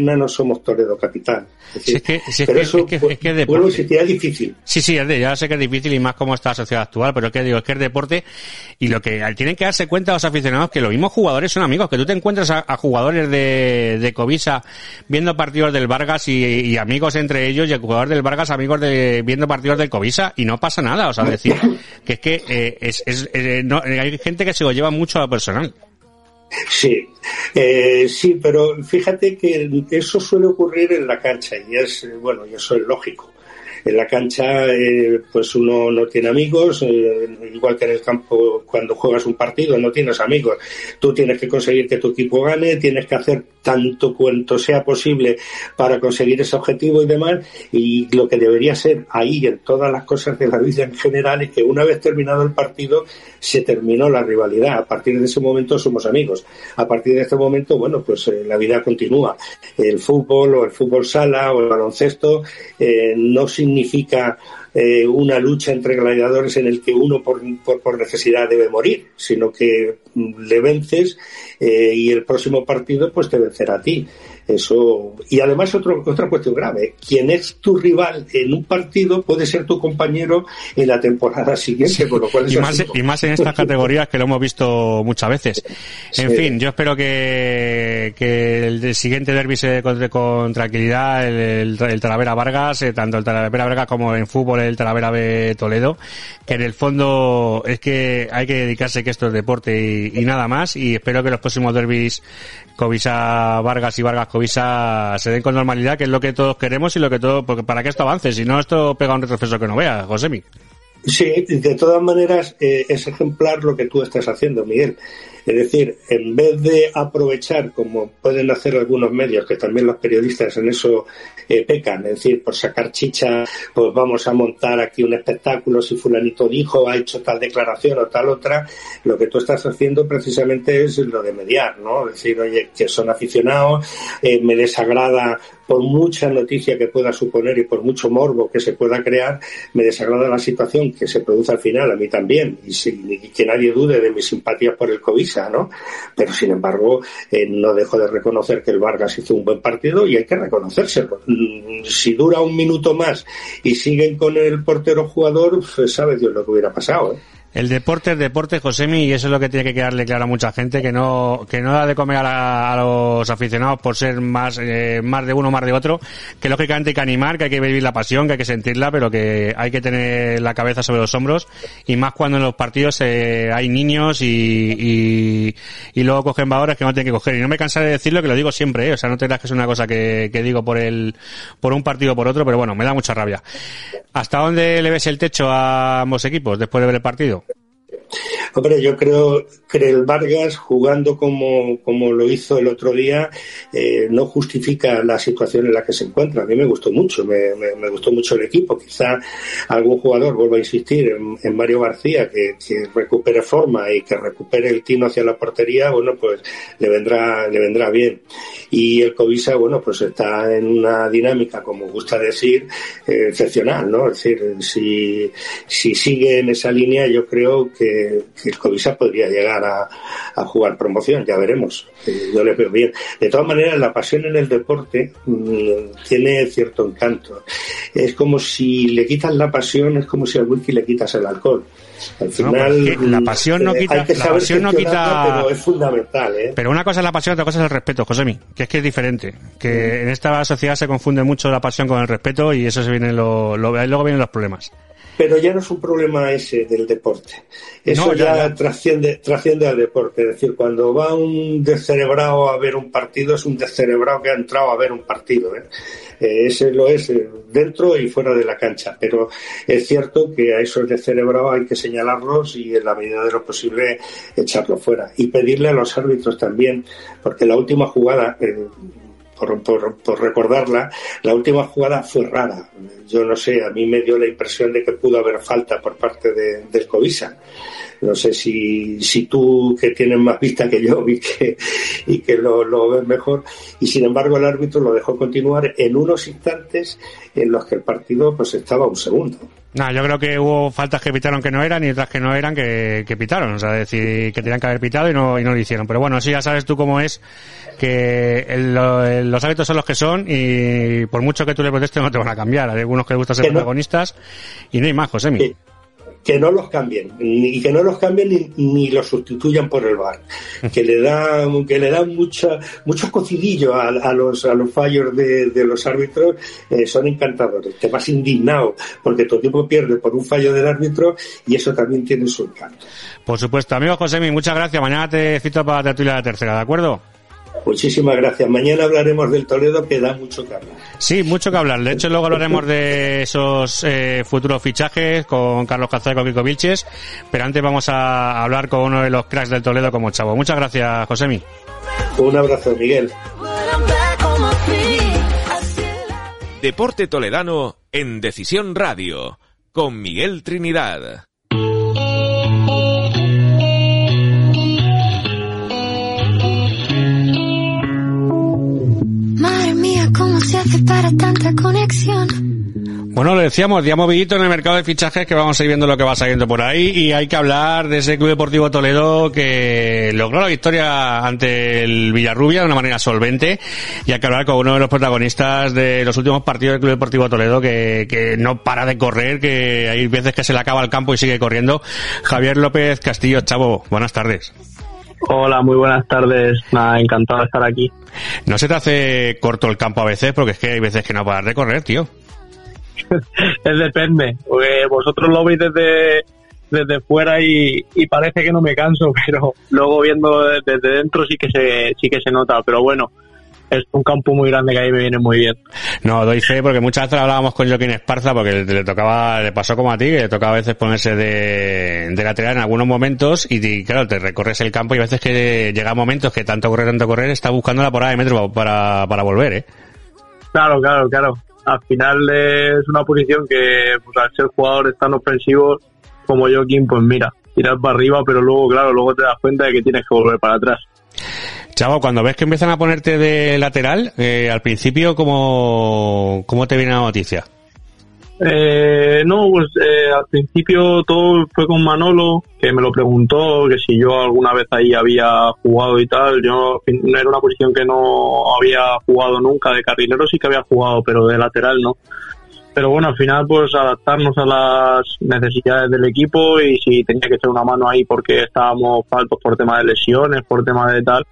No somos Toledo capital. Es que, es pero que- eso, es que- es que es vuelvo a deporte. insistir, es difícil. Sí, sí, es de- ya sé que es difícil y más como está la sociedad actual, pero es que digo, es que es deporte y lo que tienen que darse cuenta los aficionados que los mismos jugadores son amigos, que tú te encuentras a, a jugadores de, de Covisa viendo partidos del Vargas y, y amigos entre ellos y el jugador del Vargas amigos de viendo partidos del Covisa y no pasa nada, o sea, decir que es que eh, es, es- eh, no- hay gente que se lo lleva mucho a lo personal. Sí, eh, sí, pero fíjate que eso suele ocurrir en la cancha y es, eh, bueno, y eso es lógico. En la cancha, eh, pues uno no tiene amigos, eh, igual que en el campo cuando juegas un partido, no tienes amigos. Tú tienes que conseguir que tu equipo gane, tienes que hacer tanto cuanto sea posible para conseguir ese objetivo y demás. Y lo que debería ser ahí en todas las cosas de la vida en general es que una vez terminado el partido se terminó la rivalidad. A partir de ese momento somos amigos. A partir de este momento, bueno, pues eh, la vida continúa. El fútbol o el fútbol sala o el baloncesto eh, no significa eh, una lucha entre gladiadores en el que uno por, por, por necesidad debe morir, sino que mm, le vences eh, y el próximo partido pues te vencerá a ti. Eso y además otro, otra cuestión grave, quien es tu rival en un partido puede ser tu compañero en la temporada siguiente, con lo cual y es más, así. y más en estas categorías que lo hemos visto muchas veces. En Sí. fin, yo espero que, que el siguiente derby se con, con tranquilidad, el, el, el Talavera Vargas, eh, tanto el Talavera Vargas como en fútbol el Talavera B Toledo, que en el fondo es que hay que dedicarse que esto es deporte y, y nada más, y espero que los próximos derbis Covisa Vargas y Vargas Covisa se den con normalidad, que es lo que todos queremos y lo que todo, porque para que esto avance, si no esto pega un retroceso que no vea, Josemi. Sí, de todas maneras eh, es ejemplar lo que tú estás haciendo, Miguel. Es decir, en vez de aprovechar, como pueden hacer algunos medios, que también los periodistas en eso eh, pecan, es decir, por sacar chicha, pues vamos a montar aquí un espectáculo, si fulanito dijo, ha hecho tal declaración o tal otra, lo que tú estás haciendo precisamente es lo de mediar, ¿no? Es decir, oye, que son aficionados, eh, me desagrada por mucha noticia que pueda suponer y por mucho morbo que se pueda crear, me desagrada la situación que se produce al final, a mí también, y, si- que nadie dude de mis simpatías por el Covisa, ¿no? Pero sin embargo, eh, no dejo de reconocer que el Vargas hizo un buen partido y hay que reconocérselo. Mm, Si dura un minuto más y siguen con el portero jugador, pues sabe Dios lo que hubiera pasado, ¿eh? El deporte es deporte, Josemi, y eso es lo que tiene que quedarle claro a mucha gente, que no, que no da de comer a, la- a los aficionados por ser más, eh, más de uno, más de otro, que lógicamente hay que animar, que hay que vivir la pasión, que hay que sentirla, pero que hay que tener la cabeza sobre los hombros, y más cuando en los partidos eh, hay niños y, y, y luego cogen valores que no tienen que coger. Y no me cansaré de decirlo, que lo digo siempre, ¿eh? o sea, no te creas que es una cosa que, que digo por el, por un partido o por otro, pero bueno, me da mucha rabia. ¿Hasta dónde le ves el techo a ambos equipos después de ver el partido? Hombre, yo creo que el Vargas, jugando como, como lo hizo el otro día, eh, no justifica la situación en la que se encuentra. A mí me gustó mucho, me, me- gustó mucho el equipo. Quizá algún jugador, vuelvo a insistir, en, Mario García, que, recupere forma y que recupere el tino hacia la portería, bueno, pues le vendrá, le vendrá bien. Y el Covisa, bueno, pues está en una dinámica, como gusta decir, eh, excepcional, ¿no? Es decir, si, si sigue en esa línea, yo creo que el Covisa podría llegar a, a jugar promoción, ya veremos. Eh, yo le veo bien. De todas maneras, la pasión en el deporte mm, tiene cierto encanto. Es como si le quitas la pasión, es como si al whisky le quitas el alcohol. Al No, final, pues la pasión no eh, quita- la pasión no quita- pero es fundamental, ¿eh? Pero una cosa es la pasión, otra cosa es el respeto, Josemi, que es que es diferente. Que en esta sociedad se confunde mucho la pasión con el respeto y eso se viene lo, lo- luego vienen los problemas. Pero ya no es un problema ese del deporte. Eso No, ya. Trasciende, trasciende al deporte. Es decir, cuando va un descerebrado a ver un partido, es un descerebrado que ha entrado a ver un partido. ¿eh? Eh, ese lo es eh, dentro y fuera de la cancha. Pero es cierto que a esos descerebrados hay que señalarlos y en la medida de lo posible echarlos fuera. Y pedirle a los árbitros también, porque la última jugada, eh, por, por- por recordarla, la última jugada fue rara. Yo no sé, a mí me dio la impresión de que pudo haber falta por parte de, del Covisa. No sé si, si tú, que tienes más vista que yo y que, y que lo, lo ves mejor, y sin embargo el árbitro lo dejó continuar en unos instantes en los que el partido pues estaba un segundo. No, yo creo que hubo faltas que pitaron que no eran y otras que no eran que, que pitaron. O sea, decir, que tenían que haber pitado y no, y no lo hicieron. Pero bueno, sí ya sabes tú cómo es que el- el- los hábitos son los que son y por mucho que tú le protestes no te van a cambiar. Hay algunos que les gusta ser no- protagonistas y no hay más, Josemi. Que no los cambien y que no los cambien ni, ni los sustituyan por el bar que le dan que le dan mucha mucho cocidillo a, los a los fallos de, de los árbitros eh, son encantadores te vas indignado porque tu equipo pierde por un fallo del árbitro y eso también tiene su encanto Por supuesto. Amigo Josemi, muchas gracias. Mañana te cito para la tertulia la tercera, ¿de acuerdo? Muchísimas gracias mañana hablaremos del Toledo que da mucho que hablar Sí, mucho que hablar. De hecho, luego hablaremos de esos eh, futuros fichajes con Carlos Cazá y con Kiko Vilches. Pero antes vamos a hablar con uno de los cracks del Toledo como Chavo. Muchas gracias, Josemi. un abrazo Miguel Deporte Toledano en Decisión Radio con Miguel Trinidad. Bueno, lo decíamos, día movidito en el mercado de fichajes que vamos a ir viendo lo que va saliendo por ahí y hay que hablar de ese Club Deportivo Toledo que logró la victoria ante el Villarrubia de una manera solvente y hay que hablar con uno de los protagonistas de los últimos partidos del Club Deportivo Toledo que, que no para de correr, que hay veces que se le acaba el campo y sigue corriendo. Javier López Castillo, Chavo, buenas tardes. Hola, muy buenas tardes. Nada, encantado de estar aquí. ¿No se te hace corto el campo a veces? Porque es que hay veces que no paras de correr, tío. Es depende, porque vosotros lo veis desde, desde fuera y, y parece que no me canso, pero luego viendo desde dentro sí que se, sí que se nota. Pero bueno, es un campo muy grande que ahí me viene muy bien. No, doy fe porque muchas veces hablábamos con Joaquín Esparza porque le, le tocaba, le pasó como a ti, que le tocaba a veces ponerse de, de lateral en algunos momentos y, y, claro, te recorres el campo y a veces que llega momentos que tanto correr, tanto correr, está buscando la porada de metro para, para volver, ¿eh? Claro, claro, claro. Al final es una posición que, pues, al ser jugadores tan ofensivos como Joaquín, pues mira, tiras para arriba, pero luego, claro, luego te das cuenta de que tienes que volver para atrás. Cuando ves que empiezan a ponerte de lateral, eh, al principio, ¿cómo, ¿cómo te viene la noticia? Eh, no, pues eh, al principio todo fue con Manolo, que me lo preguntó, que si yo alguna vez ahí había jugado y tal. Yo era una posición que no había jugado nunca, de carrilero sí que había jugado, pero de lateral no. Pero bueno, al final pues adaptarnos a las necesidades del equipo y si tenía que echar una mano ahí porque estábamos faltos por tema de lesiones, por tema de tal,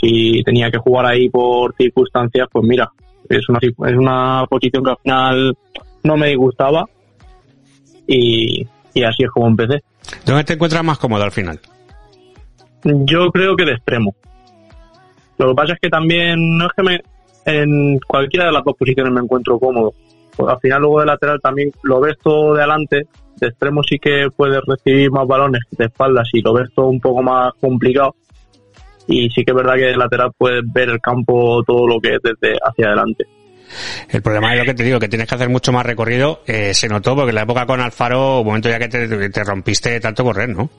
si tenía que jugar ahí por circunstancias, pues mira, es una, es una posición que al final no me disgustaba y, y así es como empecé. ¿Dónde te encuentras más cómodo al final? Yo creo que de extremo. Lo que pasa es que también no es que me en cualquiera de las dos posiciones me encuentro cómodo. Pues al final luego de lateral también lo ves todo de adelante, de extremo sí que puedes recibir más balones que de espaldas y lo ves todo un poco más complicado. Y sí que es verdad que de lateral puedes ver el campo todo lo que es desde hacia adelante. El problema es lo que te digo, que tienes que hacer mucho más recorrido. Eh, se notó porque en la época con Alfaro, un momento ya que te, te rompiste de tanto correr, ¿no?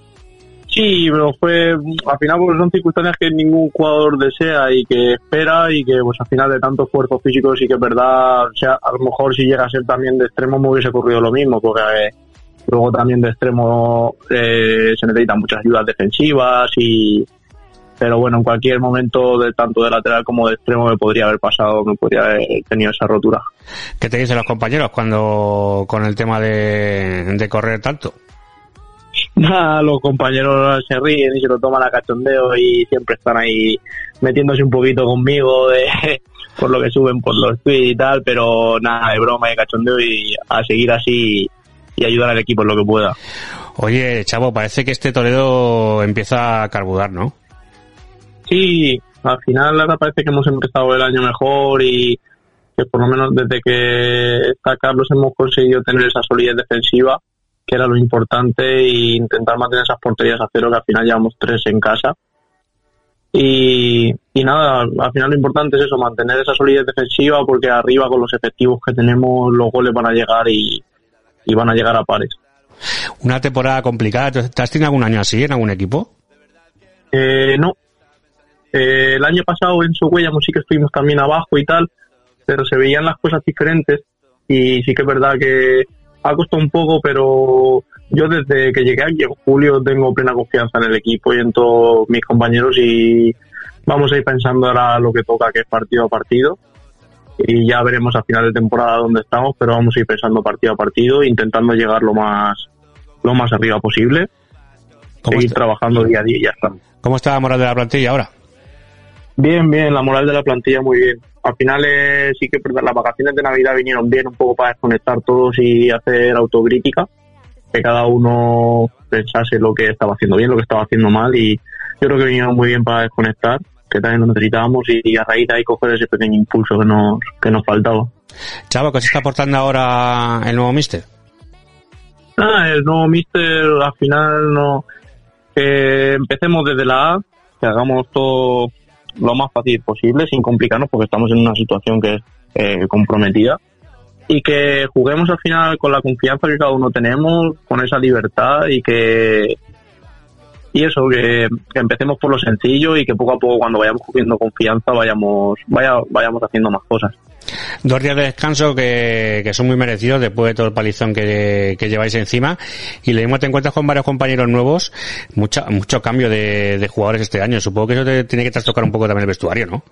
Sí, pero fue al final porque son circunstancias que ningún jugador desea y que espera y que pues al final de tanto esfuerzo físico sí que es verdad, o sea, a lo mejor si llega a ser también de extremo me hubiese ocurrido lo mismo, porque eh, luego también de extremo eh, se necesitan muchas ayudas defensivas y pero bueno, en cualquier momento de tanto de lateral como de extremo me podría haber pasado, me podría haber tenido esa rotura. ¿Qué te dicen los compañeros cuando con el tema de, de correr tanto? Nada, los compañeros se ríen y se lo toman a cachondeo y siempre están ahí metiéndose un poquito conmigo de por lo que suben por los tweets y tal, pero nada, de broma y de cachondeo y a seguir así y ayudar al equipo en lo que pueda. Oye, Chavo, parece que este Toledo empieza a carburar, ¿no? Sí, al final ahora parece que hemos empezado el año mejor y que por lo menos desde que está Carlos hemos conseguido tener esa solidez defensiva, que era lo importante, e intentar mantener esas porterías a cero, que al final llevamos tres en casa. Y, y nada, al final lo importante es eso, mantener esa solidez defensiva, porque arriba con los efectivos que tenemos los goles van a llegar y, y van a llegar a pares. una temporada complicada. ¿Te has tenido algún año así en algún equipo? Eh, no. Eh, el año pasado en Socuellamos sí que estuvimos también abajo y tal, pero se veían las cosas diferentes y sí que es verdad que ha costado un poco, pero yo desde que llegué aquí en julio tengo plena confianza en el equipo y en todos mis compañeros y vamos a ir pensando ahora lo que toca, que es partido a partido y ya veremos a final de temporada dónde estamos, pero vamos a ir pensando partido a partido, intentando llegar lo más lo más arriba posible, seguir trabajando día a día y ya está. ¿Cómo está la moral de la plantilla ahora? Bien, bien, la moral de la plantilla muy bien. Al final eh, sí que las vacaciones de Navidad vinieron bien un poco para desconectar todos y hacer autocrítica, que cada uno pensase lo que estaba haciendo bien, lo que estaba haciendo mal y yo creo que vinieron muy bien para desconectar, que también lo necesitábamos y, a raíz de ahí coger ese pequeño impulso que nos, que nos faltaba. Chavo, ¿qué se está aportando ahora el nuevo mister? Ah, el nuevo mister al final no... Que empecemos desde la A, que hagamos todo lo más fácil posible, sin complicarnos, porque estamos en una situación que es eh, comprometida. Y que juguemos al final con la confianza que cada uno tenemos, con esa libertad y que. Y eso, que, que empecemos por lo sencillo y que poco a poco, cuando vayamos cogiendo confianza, vayamos, vaya, vayamos haciendo más cosas. Dos días de descanso que, que son muy merecidos después de todo el palizón que, que lleváis encima. Y lo mismo te encuentras con varios compañeros nuevos, mucha, mucho cambio de, de jugadores este año. Supongo que eso te tiene que trastocar un poco también el vestuario, ¿no?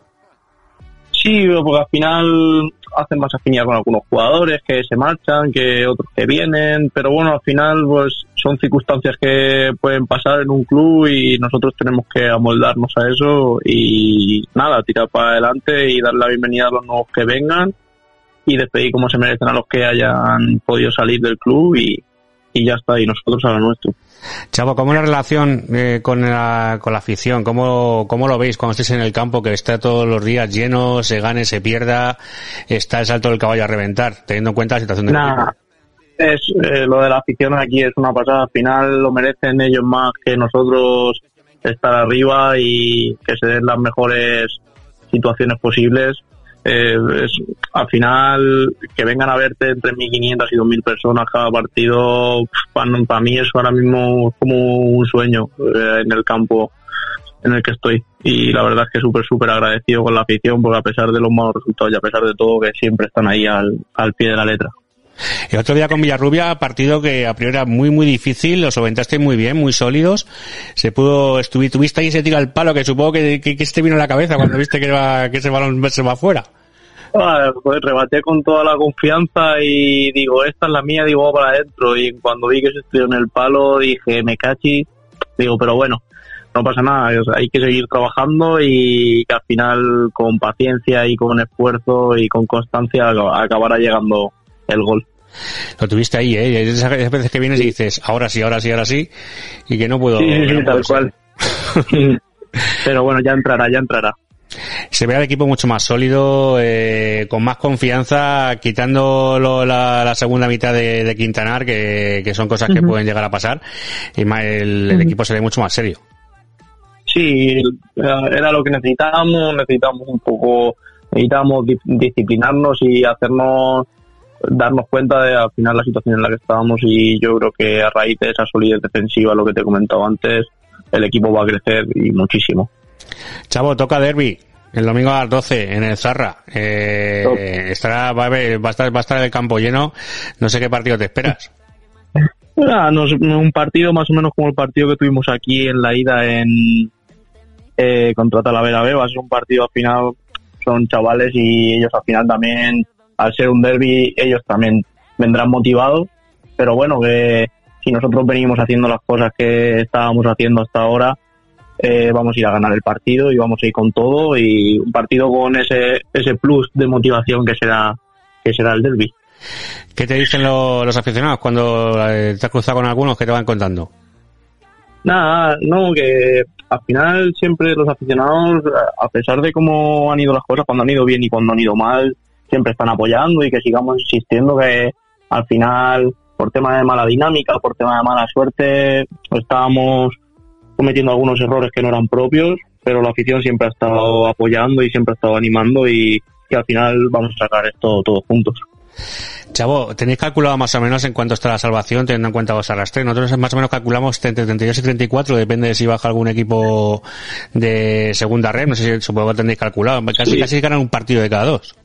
Sí, porque al final hacen más afinidad con algunos jugadores que se marchan, que otros que vienen, pero bueno, al final pues son circunstancias que pueden pasar en un club y nosotros tenemos que amoldarnos a eso y nada, tirar para adelante y dar la bienvenida a los nuevos que vengan y despedir como se merecen a los que hayan podido salir del club y, y ya está, y nosotros a lo nuestro. Chavo, ¿cómo es la relación eh, con, la, con la afición? ¿Cómo, ¿Cómo lo veis cuando estéis en el campo, que está todos los días lleno, se gane, se pierda, está el salto del caballo a reventar, teniendo en cuenta la situación equipo? Nada, es, eh, lo de la afición aquí es una pasada. Al final lo merecen ellos más que nosotros estar arriba y que se den las mejores situaciones posibles. Eh, es, al final, que vengan a verte entre 1.500 y 2.000 personas cada partido, para, mí eso ahora mismo es como un sueño eh, en el campo en el que estoy. Y la verdad es que súper, súper agradecido con la afición, porque a pesar de los malos resultados y a pesar de todo, que siempre están ahí al, al pie de la letra. El otro día con Villarrubia, partido que a priori era muy, muy difícil, lo solventaste muy bien, muy sólidos. Se pudo, estuvi, tuviste ahí ese tiro al palo que supongo que, que, que este vino a la cabeza cuando viste que, va, que ese balón se va afuera. Ah, pues rebaté con toda la confianza y digo, esta es la mía, digo, para adentro. Y cuando vi que se estrelló en el palo, dije, me cachi. Digo, pero bueno, no pasa nada, o sea, hay que seguir trabajando y que al final con paciencia y con esfuerzo y con constancia acabará llegando el gol. Lo tuviste ahí, ¿eh? Esas veces que vienes y dices, ahora sí, ahora sí, ahora sí, y que no puedo... Sí, sí, no sí, tal cual. pero bueno, ya entrará, ya entrará. Se ve al equipo mucho más sólido, eh, con más confianza, quitando lo- la, la segunda mitad de, de Quintanar, que, que son cosas que pueden llegar a pasar, y más el, equipo se ve mucho más serio. Sí, era lo que necesitábamos, necesitamos un poco, necesitamos di- disciplinarnos y hacernos, darnos cuenta de al final la situación en la que estábamos y yo creo que a raíz de esa solidez defensiva, lo que te he comentado antes, el equipo va a crecer y muchísimo. Chavo, toca derby. El domingo a las 12 en el Zarra. Eh, estará, va a, haber- va, a estar, va a estar el campo lleno. No sé qué partido te esperas. Ah, no un partido más o menos como el partido que tuvimos aquí en la ida en eh, contra Talavera B. Va a ser un partido al final, son chavales y ellos al final también, al ser un derby, ellos también vendrán motivados. Pero bueno, que si nosotros venimos haciendo las cosas que estábamos haciendo hasta ahora, eh, vamos a ir a ganar el partido y vamos a ir con todo y un partido con ese ese plus de motivación que será que será el derby. ¿Qué te dicen lo- los aficionados cuando eh, te has cruzado con algunos que te van contando? Nada, no, que al final siempre los aficionados, a pesar de cómo han ido las cosas, cuando han ido bien y cuando han ido mal, siempre están apoyando y que sigamos insistiendo que al final, por tema de mala dinámica, por tema de mala suerte, estábamos cometiendo algunos errores que no eran propios, pero la afición siempre ha estado apoyando y siempre ha estado animando y que al final vamos a sacar esto todos juntos. Chavo, ¿tenéis calculado más o menos en cuánto está la salvación teniendo en cuenta vos arrastre? Nosotros más o menos calculamos entre 32 y 34, depende de si baja algún equipo de segunda red, no sé si supongo que tenéis calculado, casi, Sí. casi ganan un partido de cada dos.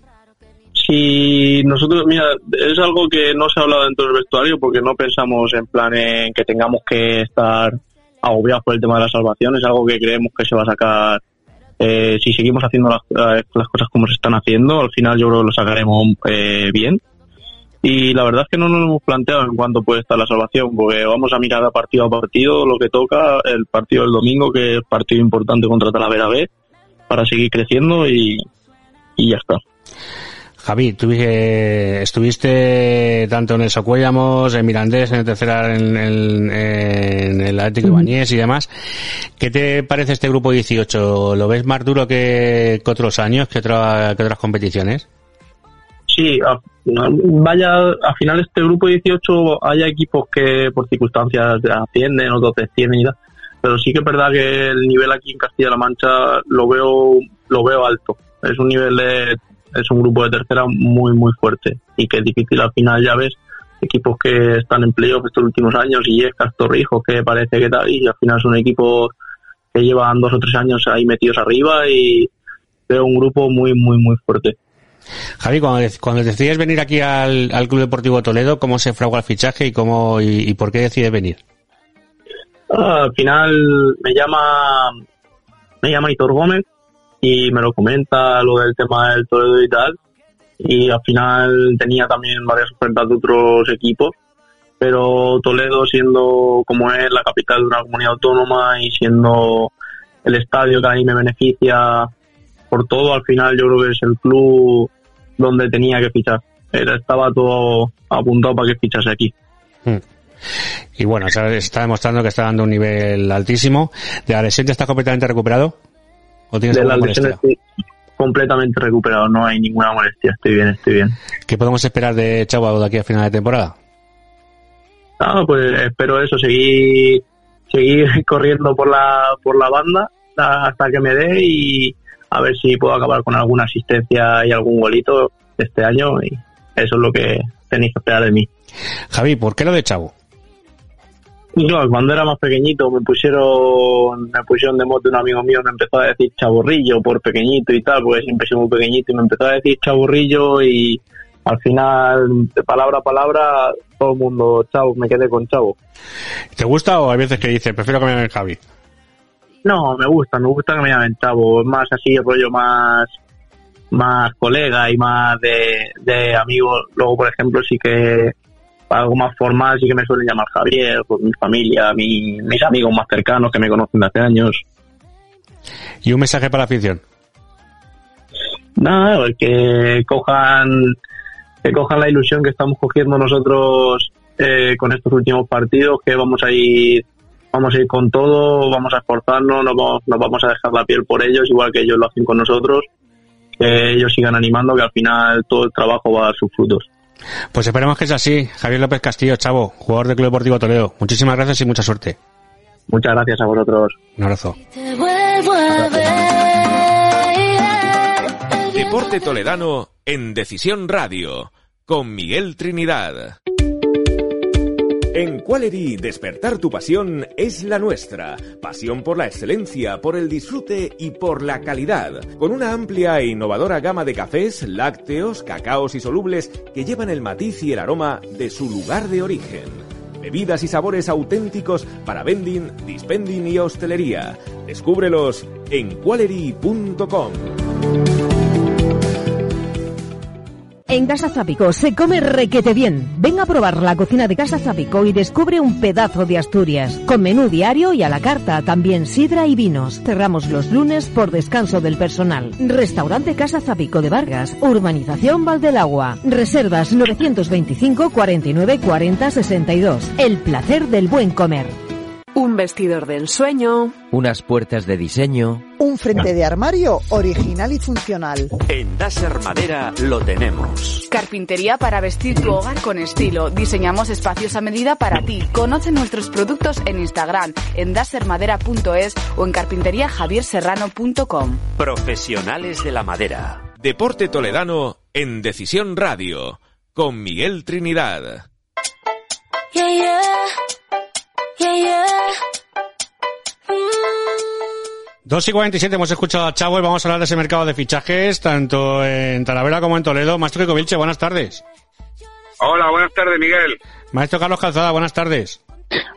Si nosotros, mira, es algo que no se ha hablado dentro del vestuario porque no pensamos en plan en que tengamos que estar agobiados por el tema de la salvación, es algo que creemos que se va a sacar eh, si seguimos haciendo las, las cosas como se están haciendo, al final yo creo que lo sacaremos eh, bien. Y la verdad es que no nos hemos planteado en cuánto puede estar la salvación, porque vamos a mirar a partido a partido lo que toca, el partido del domingo, que es partido importante contra Talavera B, para seguir creciendo y, y ya está. Javi, tú eh, estuviste tanto en el Socuellamos, en Mirandés, en el tercera, en, el- en el Atlético Bañés y demás. ¿Qué te parece este grupo 18? ¿Lo ves más duro que, que otros años, que, otra- que otras competiciones? Sí, a- vaya, al final este grupo 18 haya equipos que por circunstancias ascienden, otros descienden y tal, pero sí que es verdad que el nivel aquí en Castilla-La Mancha lo veo, lo veo alto. Es un nivel de, es un grupo de tercera muy, muy fuerte y que es difícil al final, ya ves, equipos que están en playoff estos últimos años y es Torrijos que parece que tal y al final son equipos que llevan dos o tres años ahí metidos arriba y veo un grupo muy, muy, muy fuerte. Javi, cuando, cuando decides venir aquí al, al Club Deportivo Toledo, ¿cómo se fragua el fichaje y cómo y, y por qué decides venir? Ah, al final me llama me llama Hitor Gómez y me lo comenta lo del tema del Toledo y tal y al final tenía también varias ofertas de otros equipos pero Toledo siendo como es la capital de una comunidad autónoma y siendo el estadio que a mí me beneficia por todo al final yo creo que es el club donde tenía que fichar Era, estaba todo apuntado para que fichase aquí Mm. Y bueno, está demostrando que está dando un nivel altísimo. ¿De ya está completamente recuperado? ¿O tienes de alguna las molestia? lesiones estoy completamente recuperado, no hay ninguna molestia, estoy bien, estoy bien. ¿Qué podemos esperar de Chavo de aquí a final de temporada? Ah, pues espero eso, seguir seguir corriendo por la por la banda hasta que me dé y a ver si puedo acabar con alguna asistencia y algún golito este año y eso es lo que tenéis que esperar de mí. Javi, ¿por qué lo de Chavo? Yo, cuando era más pequeñito me pusieron me pusieron de mote un amigo mío me empezó a decir chaburrillo por pequeñito y tal, porque siempre soy muy pequeñito y me empezó a decir chaburrillo y al final, de palabra a palabra, todo el mundo chavo, me quedé con chavo. ¿Te gusta o hay veces que dices, prefiero que me llamen Javi? No, me gusta, me gusta que me llamen chavo, es más así el rollo más más colega y más de, de amigos. Luego, por ejemplo, sí que algo más formal sí que me suelen llamar Javier, por mi familia, mi- mis amigos más cercanos que me conocen de hace años. ¿Y un mensaje para la afición? Nada, pues que cojan, que cojan la ilusión que estamos cogiendo nosotros eh, con estos últimos partidos, que vamos a ir, vamos a ir con todo, vamos a esforzarnos, nos vamos, nos vamos a dejar la piel por ellos, igual que ellos lo hacen con nosotros, que ellos sigan animando, que al final todo el trabajo va a dar sus frutos. Pues esperemos que sea así. Javier López Castillo, Chavo, jugador del Club Deportivo Toledo. Muchísimas gracias y mucha suerte. Muchas gracias a vosotros. Un abrazo. Deporte Toledano en Decisión Radio con Miguel Trinidad. En Qualery, despertar tu pasión es la nuestra. Pasión por la excelencia, por el disfrute y por la calidad. Con una amplia e innovadora gama de cafés, lácteos, cacaos y solubles que llevan el matiz y el aroma de su lugar de origen. Bebidas y sabores auténticos para vending, dispending y hostelería. Descúbrelos en qualery.com. En Casa Zapico se come requete bien. Ven a probar la cocina de Casa Zapico y descubre un pedazo de Asturias. Con menú diario y a la carta, también sidra y vinos. Cerramos los lunes por descanso del personal. Restaurante Casa Zapico de Vargas, Urbanización Valdelagua. Reservas 925 49 40 62. El placer del buen comer. Un vestidor de ensueño. Unas puertas de diseño. Un frente de armario original y funcional. En Daser Madera lo tenemos. Carpintería para vestir tu hogar con estilo. Diseñamos espacios a medida para ti. Conoce nuestros productos en Instagram, en dasermadera.es o en carpinteriajavierserrano.com. Profesionales de la madera. Deporte Toledano en Decisión Radio con Miguel Trinidad. Yeah, yeah. Yeah, yeah. 2 y 47 hemos escuchado a Chavo y vamos a hablar de ese mercado de fichajes, tanto en Talavera como en Toledo. Maestro Kiko Vilche, buenas tardes. Hola, buenas tardes, Miguel. Maestro Carlos Calzada, buenas tardes.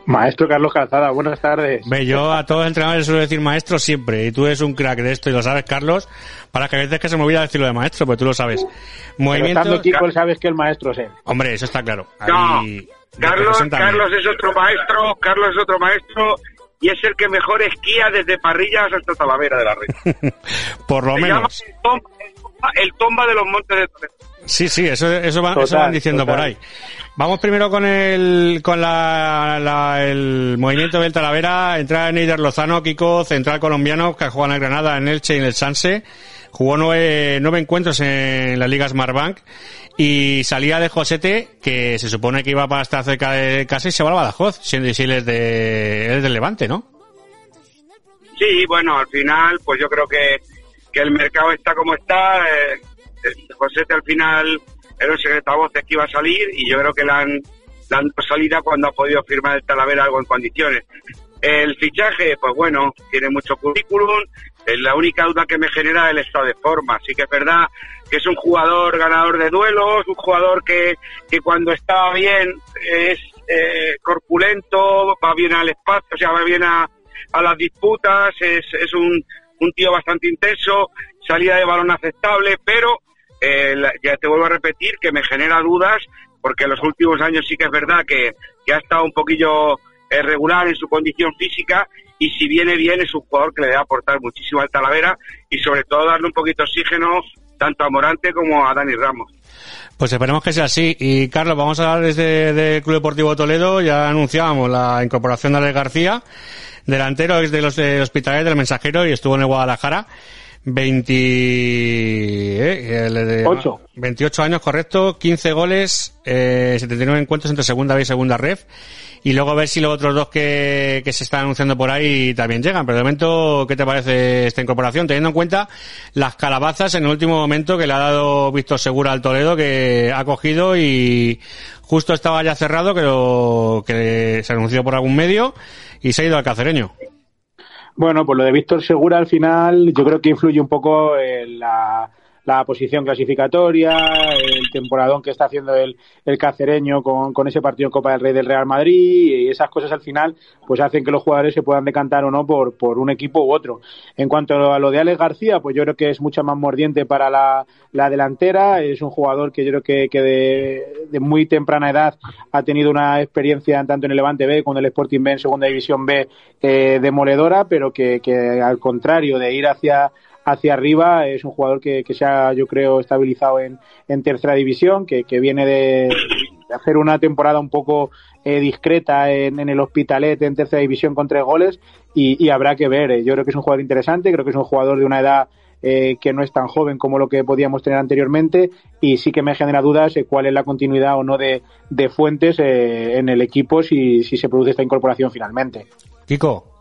Maestro Carlos Calzada, buenas tardes. Ve, yo a todos los entrenadores les suelo decir maestro siempre, y tú eres un crack de esto y lo sabes, Carlos, para que a veces que se me olvida decirlo de maestro, pues tú lo sabes. Pero estando Kiko, sabes que el maestro es él. Hombre, eso está claro. No, Ahí Carlos. Carlos es otro maestro, Carlos es otro maestro y es el que mejor esquía desde Parrillas hasta Talavera de la Red. Por lo Se menos. llama el tomba, el tomba de los montes de Toledo. Sí, sí, eso, eso, va- Total, eso van diciendo total. por ahí. Vamos primero con el, con la, la- el movimiento del Talavera, entrada en Eider Lozano, Kiko, central colombiano, que juega en el Granada, en Elche y en el Sanse. Jugó nueve, nueve encuentros en la Liga Smartbank y salía de Josete, que se supone que iba para estar cerca de casa y se va a Badajoz, siendo si él es de, del Levante, ¿no? Sí, bueno, al final, pues yo creo que, que el mercado está como está. Eh, José al final era un secretavoces que iba a salir y yo creo que le han, le han dado salida cuando ha podido firmar el Talavera algo en condiciones. El fichaje, pues bueno, tiene mucho currículum. La única duda que me genera es el estado de forma. Sí que es verdad que es un jugador ganador de duelos, un jugador que, que cuando está bien es eh, corpulento, va bien al espacio, o sea, va bien a, a las disputas, es, es un, un tío bastante intenso, salida de balón aceptable, pero eh, ya te vuelvo a repetir que me genera dudas porque en los últimos años sí que es verdad que, que ha estado un poquillo eh, regular en su condición física y si viene bien es un jugador que le debe aportar muchísimo al Talavera y sobre todo darle un poquito de oxígeno tanto a Morante como a Dani Ramos. Pues esperemos que sea así. Y Carlos, vamos a hablar desde el Club Deportivo Toledo. Ya anunciábamos la incorporación de Alex García, delantero es de los de Hospitales del Mensajero y estuvo en el Guadalajara. 20, eh, el de- Ocho. 28 años, correcto, 15 goles, eh, 79 encuentros entre segunda B y segunda ref. Y luego ver si los otros dos que, que se están anunciando por ahí también llegan. Pero de momento, ¿qué te parece esta incorporación? Teniendo en cuenta las calabazas en el último momento que le ha dado Víctor Segura al Toledo, que ha cogido y justo estaba ya cerrado, que, que se anunció por algún medio y se ha ido al cacereño. Bueno, pues lo de Víctor Segura al final yo creo que influye un poco en la, la posición clasificatoria, el temporadón que está haciendo el, el cacereño con, con ese partido en Copa del Rey del Real Madrid y esas cosas al final pues hacen que los jugadores se puedan decantar o no por, por un equipo u otro. En cuanto a lo de Alex García, pues yo creo que es mucho más mordiente para la, la delantera, es un jugador que yo creo que, que de, de muy temprana edad ha tenido una experiencia tanto en el Levante B como en el Sporting B en Segunda División B eh, demoledora, pero que, que al contrario de ir hacia hacia arriba es un jugador que, que se ha yo creo estabilizado en, en tercera división que, que viene de, de hacer una temporada un poco eh, discreta en, en el Hospitalet en tercera división con tres goles y, habrá que ver eh. yo creo que es un jugador interesante creo que es un jugador de una edad eh, que no es tan joven como lo que podíamos tener anteriormente y sí que me genera dudas eh, cuál es la continuidad o no de, de Fuentes eh, en el equipo si, si se produce esta incorporación finalmente. Kiko.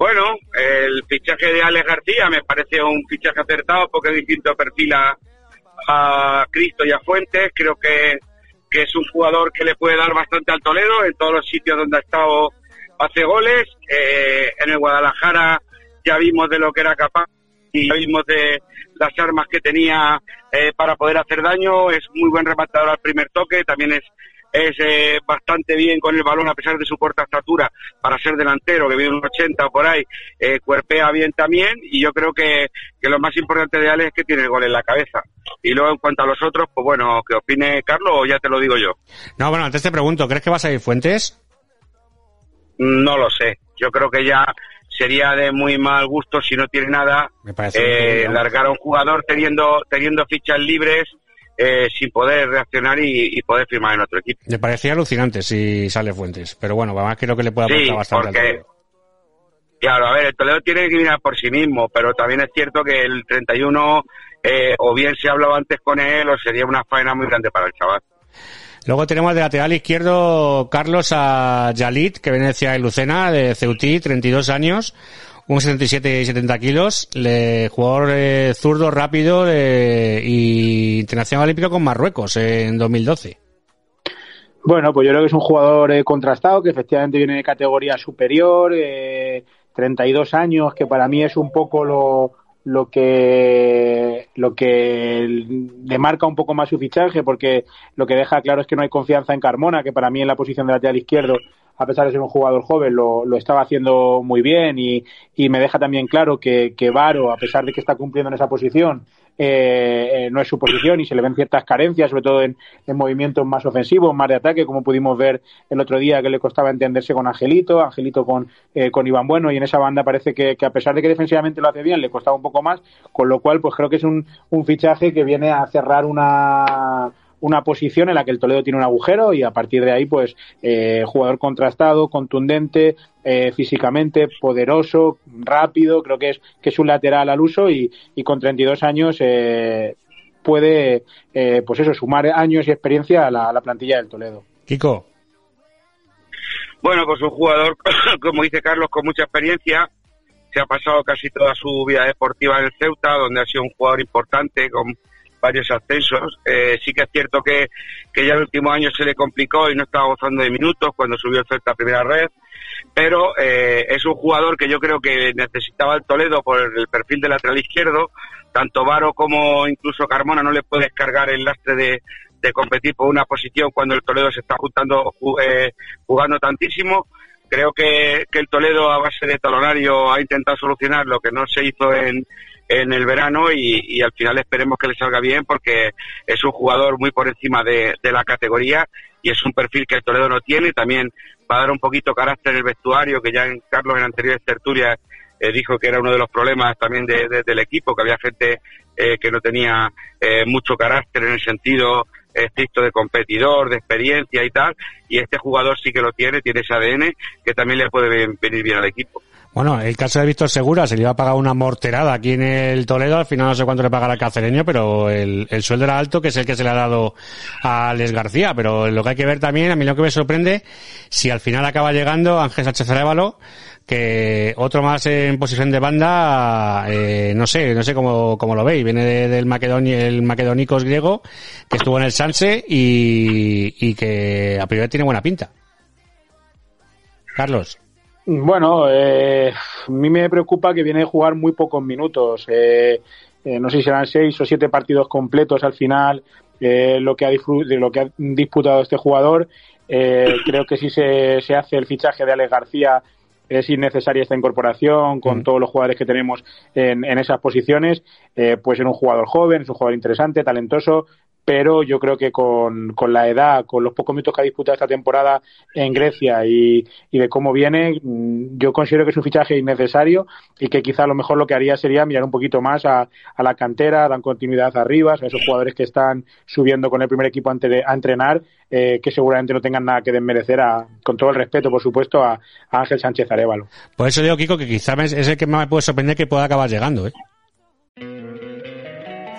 Bueno, el fichaje de Alex García me parece un fichaje acertado porque es distinto perfil a, a Cristo y a Fuentes. Creo que, que es un jugador que le puede dar bastante al Toledo en todos los sitios donde ha estado hace goles. Eh, en el Guadalajara ya vimos de lo que era capaz y ya vimos de las armas que tenía eh, para poder hacer daño. Es muy buen rematador al primer toque, también es es eh, bastante bien con el balón a pesar de su corta estatura para ser delantero, que viene un 80 o por ahí, eh, cuerpea bien también y yo creo que, que lo más importante de Alex es que tiene el gol en la cabeza. Y luego en cuanto a los otros, pues bueno, que opine Carlos o ya te lo digo yo. No, bueno, antes te pregunto, ¿crees que vas a ir Fuentes? No lo sé, yo creo que ya sería de muy mal gusto si no tiene nada Me parece eh, largar a un jugador teniendo teniendo fichas libres eh, sin poder reaccionar y, y poder firmar en otro equipo. Me parecía alucinante si sale Fuentes, pero bueno, además creo que le puede aportar Sí, bastante porque. Claro, a ver, el Toledo tiene que mirar por sí mismo, pero también es cierto que el 31 eh, o bien se hablaba antes con él o sería una faena muy grande para el chaval. Luego tenemos de lateral izquierdo Carlos a Yalit, que viene hacia el Lucena, de Ceutí, 32 años. Un 77 y 70 kilos, le, jugador eh, zurdo rápido eh, y internacional olímpico con Marruecos en 2012. Bueno, pues yo creo que es un jugador eh, contrastado, que efectivamente viene de categoría superior, eh, 32 años, que para mí es un poco lo, lo que lo que demarca un poco más su fichaje porque lo que deja claro es que no hay confianza en Carmona que para mí en la posición de lateral izquierdo a pesar de ser un jugador joven lo, estaba haciendo muy bien y, y me deja también claro que, que Varo a pesar de que está cumpliendo en esa posición eh, no es su posición y se le ven ciertas carencias, sobre todo en, en, movimientos más ofensivos, más de ataque, como pudimos ver el otro día que le costaba entenderse con Angelito, Angelito con, eh, con Iván Bueno, y en esa banda parece que, que, a pesar de que defensivamente lo hace bien, le costaba un poco más, con lo cual pues creo que es un fichaje que viene a cerrar una una posición en la que el Toledo tiene un agujero y a partir de ahí, pues, eh, jugador contrastado, contundente, eh, físicamente, poderoso, rápido, creo que es, que es un lateral al uso y, y con 32 años eh, puede, eh, pues eso, sumar años y experiencia a la, a la plantilla del Toledo. Kiko. Bueno, pues un jugador, como dice Carlos, con mucha experiencia, se ha pasado casi toda su vida deportiva en el Ceuta, donde ha sido un jugador importante, con varios ascensos. Eh, sí que es cierto que, que ya el último año se le complicó y no estaba gozando de minutos cuando subió el Celta a primera red, pero eh, es un jugador que yo creo que necesitaba el Toledo por el perfil de lateral izquierdo. Tanto Varo como incluso Carmona no le puede descargar el lastre de, de competir por una posición cuando el Toledo se está juntando, eh, jugando tantísimo. Creo que, que el Toledo a base de talonario ha intentado solucionar lo que no se hizo en, en el verano y, al final esperemos que le salga bien porque es un jugador muy por encima de, la categoría y es un perfil que el Toledo no tiene. También va a dar un poquito carácter en el vestuario, que ya en Carlos en anteriores tertulias eh, dijo que era uno de los problemas también de, del equipo, que había gente eh, que no tenía eh, mucho carácter en el sentido estricto de competidor, de experiencia y tal, y este jugador sí que lo tiene, tiene ese ADN que también le puede venir bien al equipo. Bueno, el caso de Víctor Segura se le iba a pagar una morterada aquí en el Toledo, al final no sé cuánto le pagará el cacereño, pero el, el, sueldo era alto, que es el que se le ha dado a Les García, pero lo que hay que ver también, a mí lo que me sorprende, si al final acaba llegando Ángel Sánchez Arevalo, que otro más en posición de banda, eh, no sé, no sé cómo, cómo lo veis, viene de, del Macedoni, el Macedonicos griego, que estuvo en el Sanse y, y que a priori tiene buena pinta. Carlos. Bueno, eh, a mí me preocupa que viene a jugar muy pocos minutos. Eh, eh, no sé si serán seis o siete partidos completos al final eh, lo que ha lo que ha disputado este jugador. Eh, creo que si se, se hace el fichaje de Alex García es innecesaria esta incorporación con mm. todos los jugadores que tenemos en, en esas posiciones. Eh, pues es un jugador joven, es un jugador interesante, talentoso, pero yo creo que con, con, la edad, con los pocos minutos que ha disputado esta temporada en Grecia y, y, de cómo viene, mm, yo considero que es un fichaje innecesario y que quizá a lo mejor lo que haría sería mirar un poquito más a, a la cantera, dar continuidad arriba, a esos jugadores que están subiendo con el primer equipo antes de, entrenar, eh, que seguramente no tengan nada que desmerecer, a, con todo el respeto, por supuesto, a, a Ángel Sánchez Arevalo. Por eso digo, Kiko, que quizá es el que más me puede sorprender que pueda acabar llegando. ¿eh?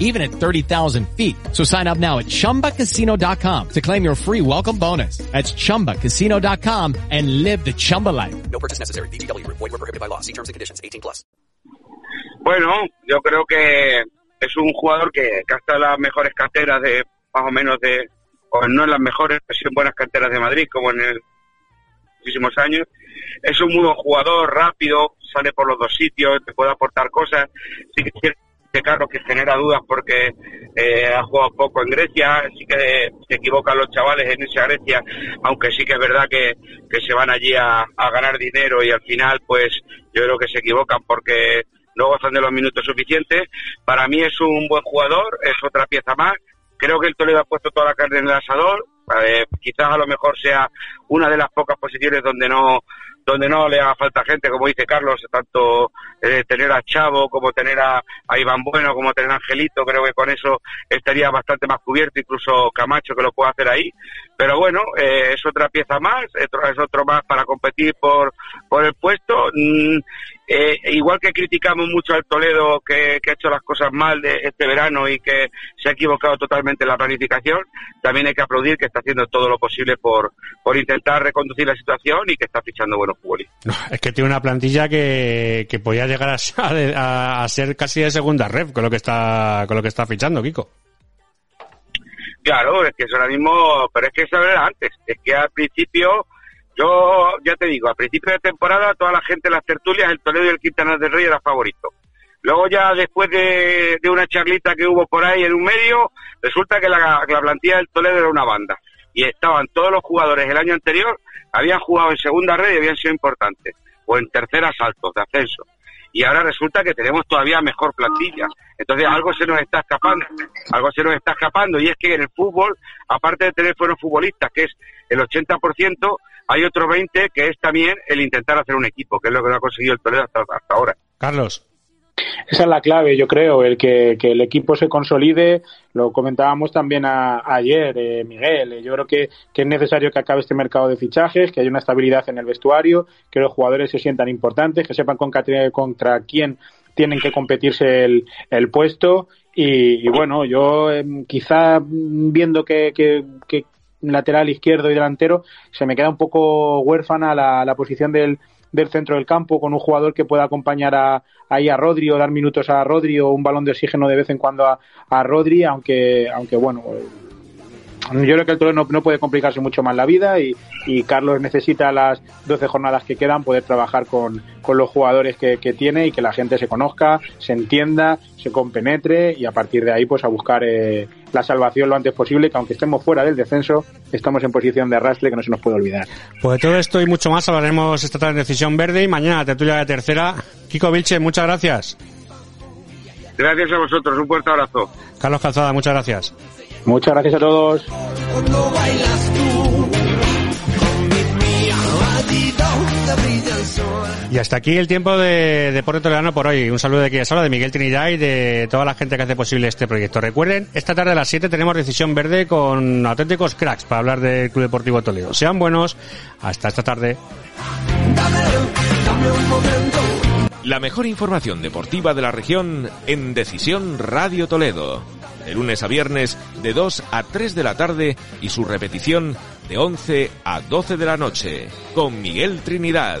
even at 30,000 feet. So sign up now at ChumbaCasino.com to claim your free welcome bonus. That's ChumbaCasino.com and live the Chumba life. No purchase necessary. BGW. Void were prohibited by law. See terms and conditions. 18 plus. Bueno, yo creo que es un jugador que, que hasta las mejores carteras de, más o menos de, o no en las mejores, pero en buenas canteras de Madrid, como en el, muchísimos años. Es un muy buen jugador, rápido, sale por los dos sitios, te puede aportar cosas. Sí que Carlos que genera dudas porque eh, ha jugado poco en Grecia, sí que se equivocan los chavales en irse a Grecia, aunque sí que es verdad que, que se van allí a, a ganar dinero y al final pues yo creo que se equivocan porque no gozan de los minutos suficientes. Para mí es un buen jugador, es otra pieza más. Creo que el Toledo ha puesto toda la carne en el asador. Eh, quizás a lo mejor sea una de las pocas posiciones donde no donde no le haga falta gente, como dice Carlos, tanto eh, tener a Chavo como tener a, a, Iván Bueno, como tener a Angelito, creo que con eso estaría bastante más cubierto, incluso Camacho que lo puede hacer ahí. Pero bueno, eh, es otra pieza más, es otro, más para competir por, por el puesto. Mm, eh, igual que criticamos mucho al Toledo que, que, ha hecho las cosas mal de este verano y que se ha equivocado totalmente en la planificación, también hay que aplaudir que está haciendo todo lo posible por, por intentar reconducir la situación y que está fichando buenos futbolistas. No, es que tiene una plantilla que, que podía llegar a, a, a, ser casi de segunda red con lo que está con lo que está fichando, Kiko. Claro, es que eso ahora mismo, pero es que eso era antes, es que al principio yo ya te digo, a principio de temporada toda la gente en las tertulias, el Toledo y el Quintana del Rey era favorito. Luego ya después de, una charlita que hubo por ahí en un medio, resulta que la, la, plantilla del Toledo era una banda. Y estaban todos los jugadores el año anterior, habían jugado en segunda red y habían sido importantes. O en terceras saltos de ascenso. Y ahora resulta que tenemos todavía mejor plantilla. Entonces algo se nos está escapando. Algo se nos está escapando. Y es que en el fútbol, aparte de tener buenos futbolistas, que es el 80%, hay otro 20 que es también el intentar hacer un equipo, que es lo que no ha conseguido el Toledo hasta, hasta ahora. Carlos. Esa es la clave, yo creo, el que, que el equipo se consolide. Lo comentábamos también a, ayer, eh, Miguel. Eh, yo creo que, que, es necesario que acabe este mercado de fichajes, que haya una estabilidad en el vestuario, que los jugadores se sientan importantes, que sepan contra, contra quién tienen que competirse el, el puesto. Y, y, bueno, yo eh, quizá viendo que, que, que lateral izquierdo y delantero, se me queda un poco huérfana la, la posición del, del centro del campo con un jugador que pueda acompañar a, ahí a Rodri o dar minutos a Rodri o un balón de oxígeno de vez en cuando a, a Rodri, aunque, aunque bueno, yo creo que el Toledo no, no, puede complicarse mucho más la vida y, y, Carlos necesita las 12 jornadas que quedan poder trabajar con, con los jugadores que, que, tiene y que la gente se conozca, se entienda, se compenetre y a partir de ahí pues a buscar eh, la salvación lo antes posible que aunque estemos fuera del descenso estamos en posición de arrastre que no se nos puede olvidar. Pues de todo esto y mucho más hablaremos esta tarde en Decisión Verde y mañana tertulia de tercera. Kiko Vilche, muchas gracias. Gracias a vosotros, un fuerte abrazo. Carlos Calzada, muchas gracias. Muchas gracias a todos. Y hasta aquí el tiempo de Deporte Toledano por hoy. Un saludo de aquí a de Miguel Trinidad y de toda la gente que hace posible este proyecto. Recuerden, esta tarde a las 7 tenemos Decisión Verde con auténticos cracks para hablar del Club Deportivo Toledo. Sean buenos. Hasta esta tarde. La mejor información deportiva de la región en Decisión Radio Toledo. De lunes a viernes de 2 a 3 de la tarde y su repetición de 11 a 12 de la noche con Miguel Trinidad.